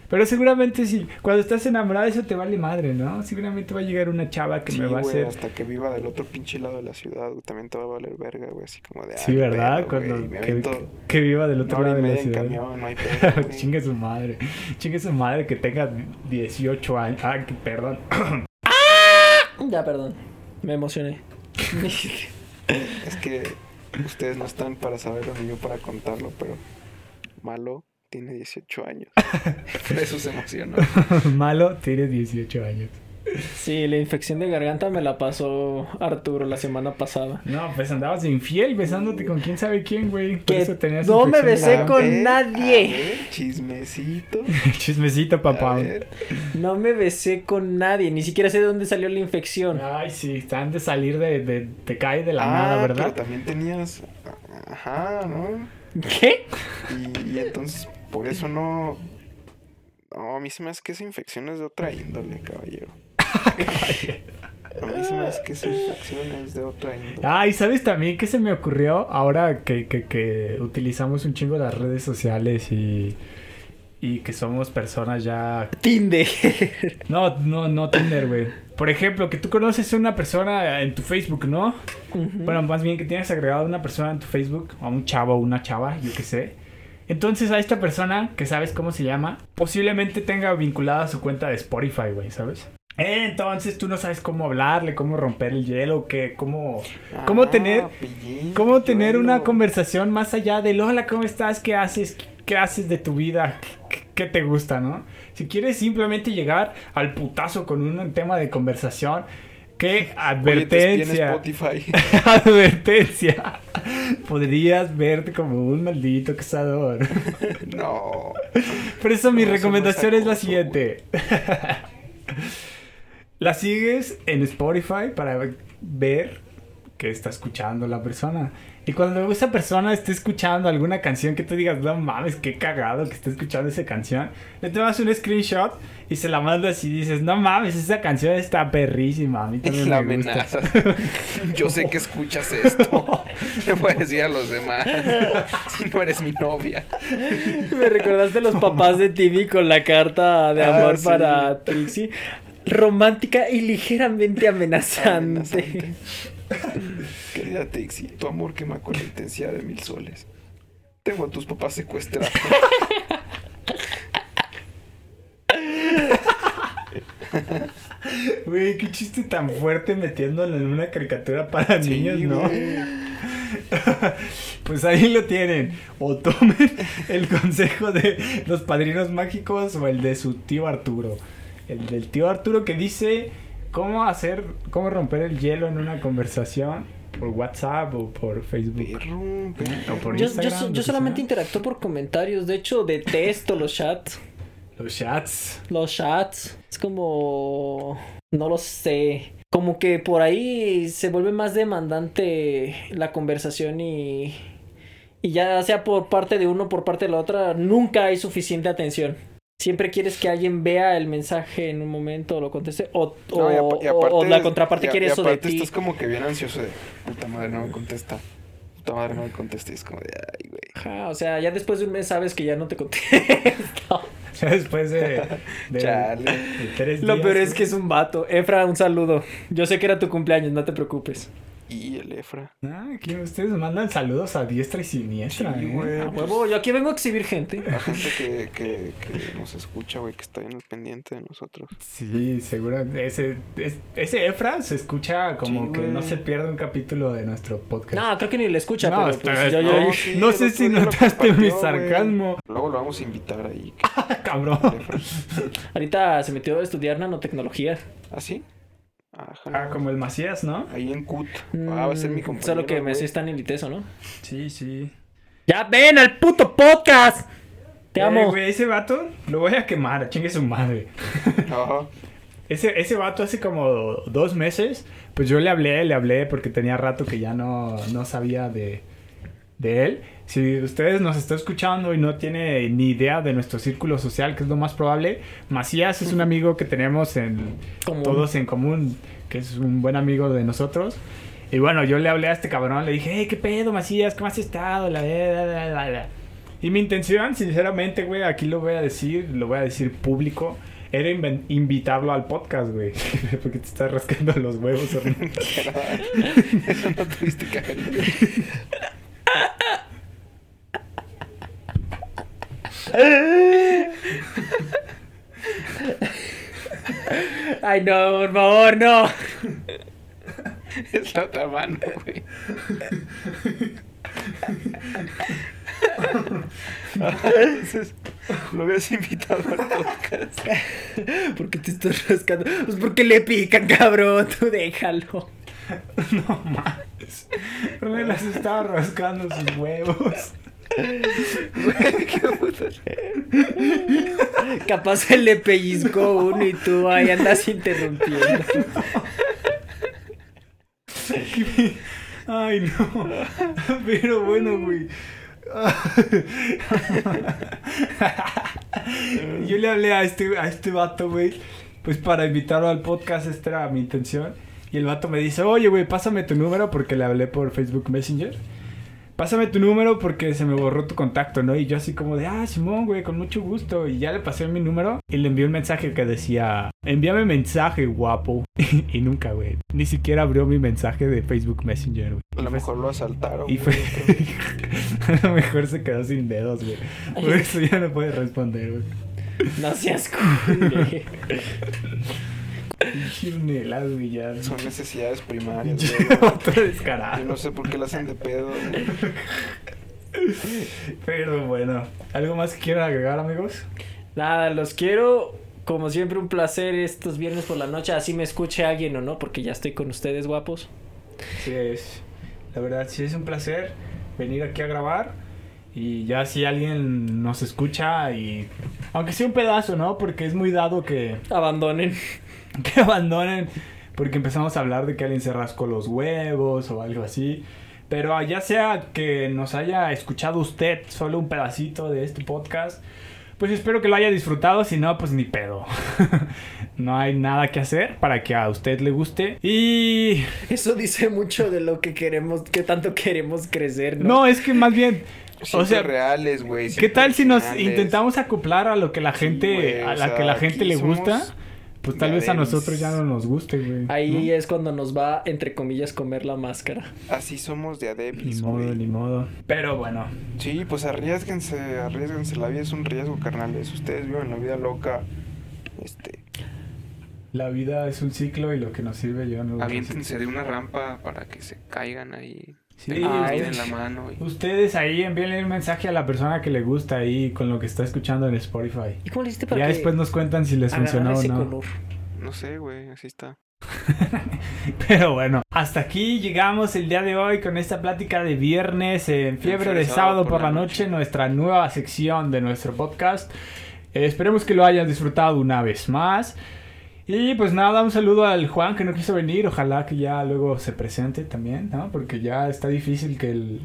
Pero seguramente si cuando estás enamorado eso te vale madre, ¿no? Seguramente va a llegar una chava que Sí, me va a hacer... hasta que viva del otro pinche lado de la ciudad, güey, también te va a valer verga, güey, así como de... Sí, "Ay, ¿verdad? pedo, Cuando que, viva del otro lado de la ciudad. camión, no hay pedo. <laughs> Chingue su madre. Chingue su madre que tenga 18 años. Ah, que perdón. Ya, perdón. Me emocioné. Es que ustedes no están para saberlo ni yo para contarlo, pero Malo tiene 18 años. <laughs> Por eso se emocionó. Malo, tiene 18 años. Sí, la infección de garganta me la pasó Arturo la semana pasada. No, pues andabas infiel besándote con quién sabe quién, güey. Por Que eso tenías no me besé con ver, nadie. a ver, chismecito. <laughs> Chismecito, papá. No me besé con nadie. Ni siquiera sé de dónde salió la infección. Ay, sí, están de salir de, de, te cae de la ah, nada, pero ¿verdad? también tenías... Ajá, ¿no? ¿Qué? Y, y entonces, por eso no... No, a mí se me hace que esa infección es de otra índole, caballero. Que de otra índole. Ah, y sabes también que se me ocurrió ahora que, que, que utilizamos un chingo las redes sociales y, y que somos personas ya... Tinder. No, no, no Tinder, güey. Por ejemplo, que tú conoces a una persona en tu Facebook, ¿no? Bueno, más bien que tienes agregado a una persona en tu Facebook, a un chavo o una chava, yo qué sé. Entonces a esta persona, que sabes cómo se llama, posiblemente tenga vinculada su cuenta de Spotify, güey, ¿sabes? Entonces tú no sabes cómo hablarle, cómo romper el hielo, que, cómo, cómo Ah, tener, pillín, cómo tener una conversación más allá del hola, ¿cómo estás? ¿Qué haces? ¿Qué haces de tu vida? ¿Qué, qué te gusta, no? Si quieres simplemente llegar al putazo con un tema de conversación, ¿qué Oye, advertencia? Spotify. <laughs> advertencia. Podrías verte como un maldito cazador. <laughs> no. Por eso mi No, recomendación es la siguiente. <laughs> la sigues en Spotify para ver que está escuchando la persona. Y cuando esa persona esté escuchando alguna canción que tú digas, no mames, qué cagado que esté escuchando esa canción, le tomas un screenshot y se la mandas y dices, no mames, esa canción está perrísima. A mí también La me gusta. <laughs> Yo sé que escuchas esto. <laughs> Le voy a decir a los demás. <laughs> Si no eres mi novia. Me recordaste los papás de TV con la carta de Ah, amor sí. para Trixie. Romántica y ligeramente <laughs> amenazante. Querida Trixie, tu amor quema con la intensidad de mil soles. Tengo a tus papás secuestrados. <laughs> Güey, qué chiste tan fuerte metiéndolo en una caricatura para Sí, niños, ¿no? güey. <laughs> Pues ahí lo tienen. O tomen el consejo de los padrinos mágicos o el de su tío Arturo. El del tío Arturo que dice cómo hacer, cómo romper el hielo en una conversación por WhatsApp o por Facebook. O por Yo, Instagram, solamente interactúo por comentarios. De hecho, detesto los chats. Los chats. Los chats. Es como. No lo sé. Como que por ahí se vuelve más demandante la conversación y. Y ya sea por parte de uno o por parte de la otra, nunca hay suficiente atención. Siempre quieres que alguien vea el mensaje en un momento o lo conteste. O, o, No, y apa- y o- aparte o la contraparte y a- quiere y eso de aparte ti. estás como que bien ansioso de puta madre no me contesta. Puta madre no me contesta. Y es como de ay, güey. Ajá, o sea, ya después de un mes sabes que ya no te contesta. <laughs> Ya después de, de- Chale. de tres Lo peor es que es un vato. Efra, un saludo. Yo sé que era tu cumpleaños, no te preocupes. Y el Efra. Ah, aquí ustedes mandan saludos a diestra y siniestra, Sí, ¿eh? güey. A huevo, yo aquí vengo a exhibir gente. La gente que, que, que nos escucha, güey, que está bien al pendiente de nosotros. Sí, seguro. Ese, es- ese Efra se escucha como Sí, que güey. no se pierde un capítulo de nuestro podcast. No, creo que ni le escucha, No, pero está- pues yo, yo, no, yo- sí, no el sé si notaste mi güey. sarcasmo. Luego lo vamos a invitar ahí. <laughs> Cabrón. el Efra. ahorita se metió a estudiar nanotecnología. ¿Ah, sí? Ajá. Ah, como el Macías, ¿no? Ahí en CUT. Ah, va a ser mi Mm, compañero. Solo que sí está en el ITESO, ¿no? Sí, sí. ¡Ya ven al puto podcast! Te Eh, amo. güey, ese vato lo voy a quemar, chingue su madre. Ajá. Ese, ese vato hace como dos meses, pues yo le hablé, le hablé porque tenía rato que ya no, no sabía de, de él. Si ustedes nos están escuchando y no tiene ni idea de nuestro círculo social, que es lo más probable, Macías es un amigo que tenemos en Común. todos en común, que es un buen amigo de nosotros. Y bueno, yo le hablé a este cabrón, le dije, hey, ¿qué pedo, Macías? ¿Cómo has estado? La, la, la, la. Y mi intención, sinceramente, güey, aquí lo voy a decir, lo voy a decir público, era invitarlo al podcast, güey. <laughs> Porque te estás rascando los huevos. <laughs> Eso no tuviste que <laughs> haber dicho. Ay, no, por favor, no. Es la otra mano, güey. Entonces, lo habías invitado al podcast. ¿Por qué te estás rascando? Pues porque le pican, cabrón. Tú déjalo. no mames. Pero me las estaba rascando sus huevos. Capaz se le pellizcó uno y tú ahí andas interrumpiendo. Ay, no. Pero bueno, güey. Yo le hablé a este, a este vato, güey. Pues para invitarlo al podcast, esta era mi intención. Y el vato me dice, oye, güey, pásame tu número porque le hablé por Facebook Messenger. Pásame tu número porque se me borró tu contacto, ¿no? Y yo así como de, ah, Simón, güey, con mucho gusto. Y ya le pasé mi número y le envié un mensaje que decía, envíame mensaje, guapo. <laughs> y nunca, güey. Ni siquiera abrió mi mensaje de Facebook Messenger, güey. A lo mejor lo asaltaron. Y fue... <laughs> a lo mejor se quedó sin dedos, güey. Por eso ya no puede responder, güey. No seas <laughs> ya. Son necesidades primarias, <laughs> Yo descarado. no sé por qué la hacen de pedo. Pero bueno, ¿algo más que quieran agregar, amigos? Nada, los quiero. Como siempre, un placer estos viernes por la noche. Así me escuche alguien o no, porque ya estoy con ustedes, guapos. Sí, es. La verdad, sí es un placer venir aquí a grabar. Y ya si alguien nos escucha y... Aunque sea un pedazo, ¿no? Porque es muy dado que, Abandonen. <laughs> que abandonen. Porque empezamos a hablar de que alguien se rascó los huevos o algo así. Pero ya sea que nos haya escuchado usted solo un pedacito de este podcast, pues espero que lo haya disfrutado, si no, pues ni pedo. <laughs> no hay nada que hacer para que a usted le guste. Y... Eso dice mucho de lo que queremos, que tanto queremos crecer, ¿no? No, es que más bien... Siempre O sea, reales, güey. ¿Qué tal si nos intentamos acoplar a lo que la gente, a o la sea, que la gente le somos gusta? Pues tal vez a nosotros ya no nos guste, güey. Ahí ¿no? es cuando nos va, entre comillas, comer la máscara. Así somos de Ni adeptos, modo, güey. ni modo. Pero bueno, Sí, pues arriesguense, arriesguense. La vida es un riesgo, carnales. Ustedes viven la vida loca. Este, la vida es un ciclo y lo que nos sirve yo no lo aviéntense de una rampa para que se caigan ahí. Sí, Ay. en la <laughs> mano. y- Ustedes ahí envíenle un mensaje a la persona que le gusta ahí con lo que está escuchando en Spotify. ¿Y cómo le hiciste para Ya que después nos cuentan si les funcionó o no. color? No sé, güey, así está. <laughs> Pero bueno, hasta aquí llegamos el día de hoy con esta plática de viernes en fiebre de sábado por la noche, nuestra nueva sección de nuestro podcast. Eh, esperemos que lo hayan disfrutado una vez más. Y pues nada, un saludo al Juan que no quiso venir. Ojalá que ya luego se presente también, ¿no? Porque ya está difícil que el,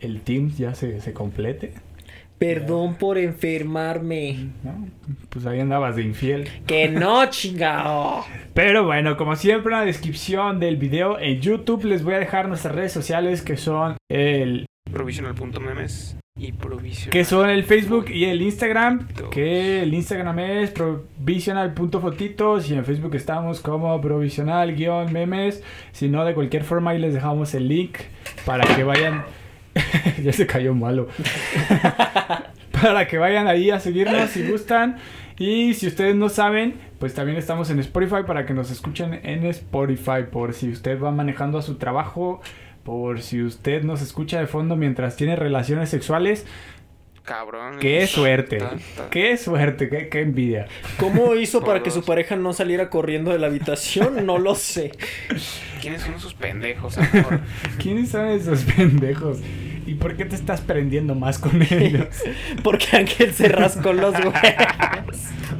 el team ya se, se complete, Perdón por enfermarme. ¿no? Pues ahí andabas de infiel. Que no, chingado. <laughs> Pero bueno, como siempre en la descripción del video en YouTube les voy a dejar nuestras redes sociales que son el Provisional.memes y provisional. que son el Facebook y el Instagram, que el Instagram es provisional.fotitos y en Facebook estamos como provisional-memes, si no de cualquier forma ahí les dejamos el link para que vayan <laughs> ya se cayó malo. <laughs> para que vayan ahí a seguirnos si gustan. Y si ustedes no saben, pues también estamos en Spotify para que nos escuchen en Spotify. Por si usted va manejando a su trabajo, por si usted nos escucha de fondo mientras tiene relaciones sexuales. Cabrón. ¡Qué suerte! ¡Qué suerte! ¡Qué, qué envidia! ¿Cómo hizo para que su pareja no saliera corriendo de la habitación? No lo sé. ¿Quiénes son esos pendejos, amor? <laughs> ¿Quiénes son esos pendejos? ¿Y por qué te estás prendiendo más con <laughs> ellos? Porque Ángel se rascó los <laughs> huevos.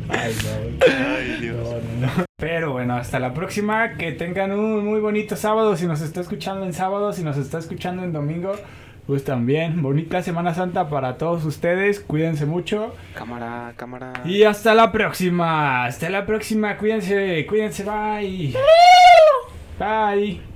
Ay, no. Ay, Dios. No, no, no. Pero bueno, hasta la próxima. Que tengan un muy bonito sábado. Si nos está escuchando en sábado, si nos está escuchando en domingo, pues también. Bonita Semana Santa para todos ustedes. Cuídense mucho. Cámara, cámara. Y hasta la próxima. Hasta la próxima. Cuídense. Cuídense. Bye. Bye.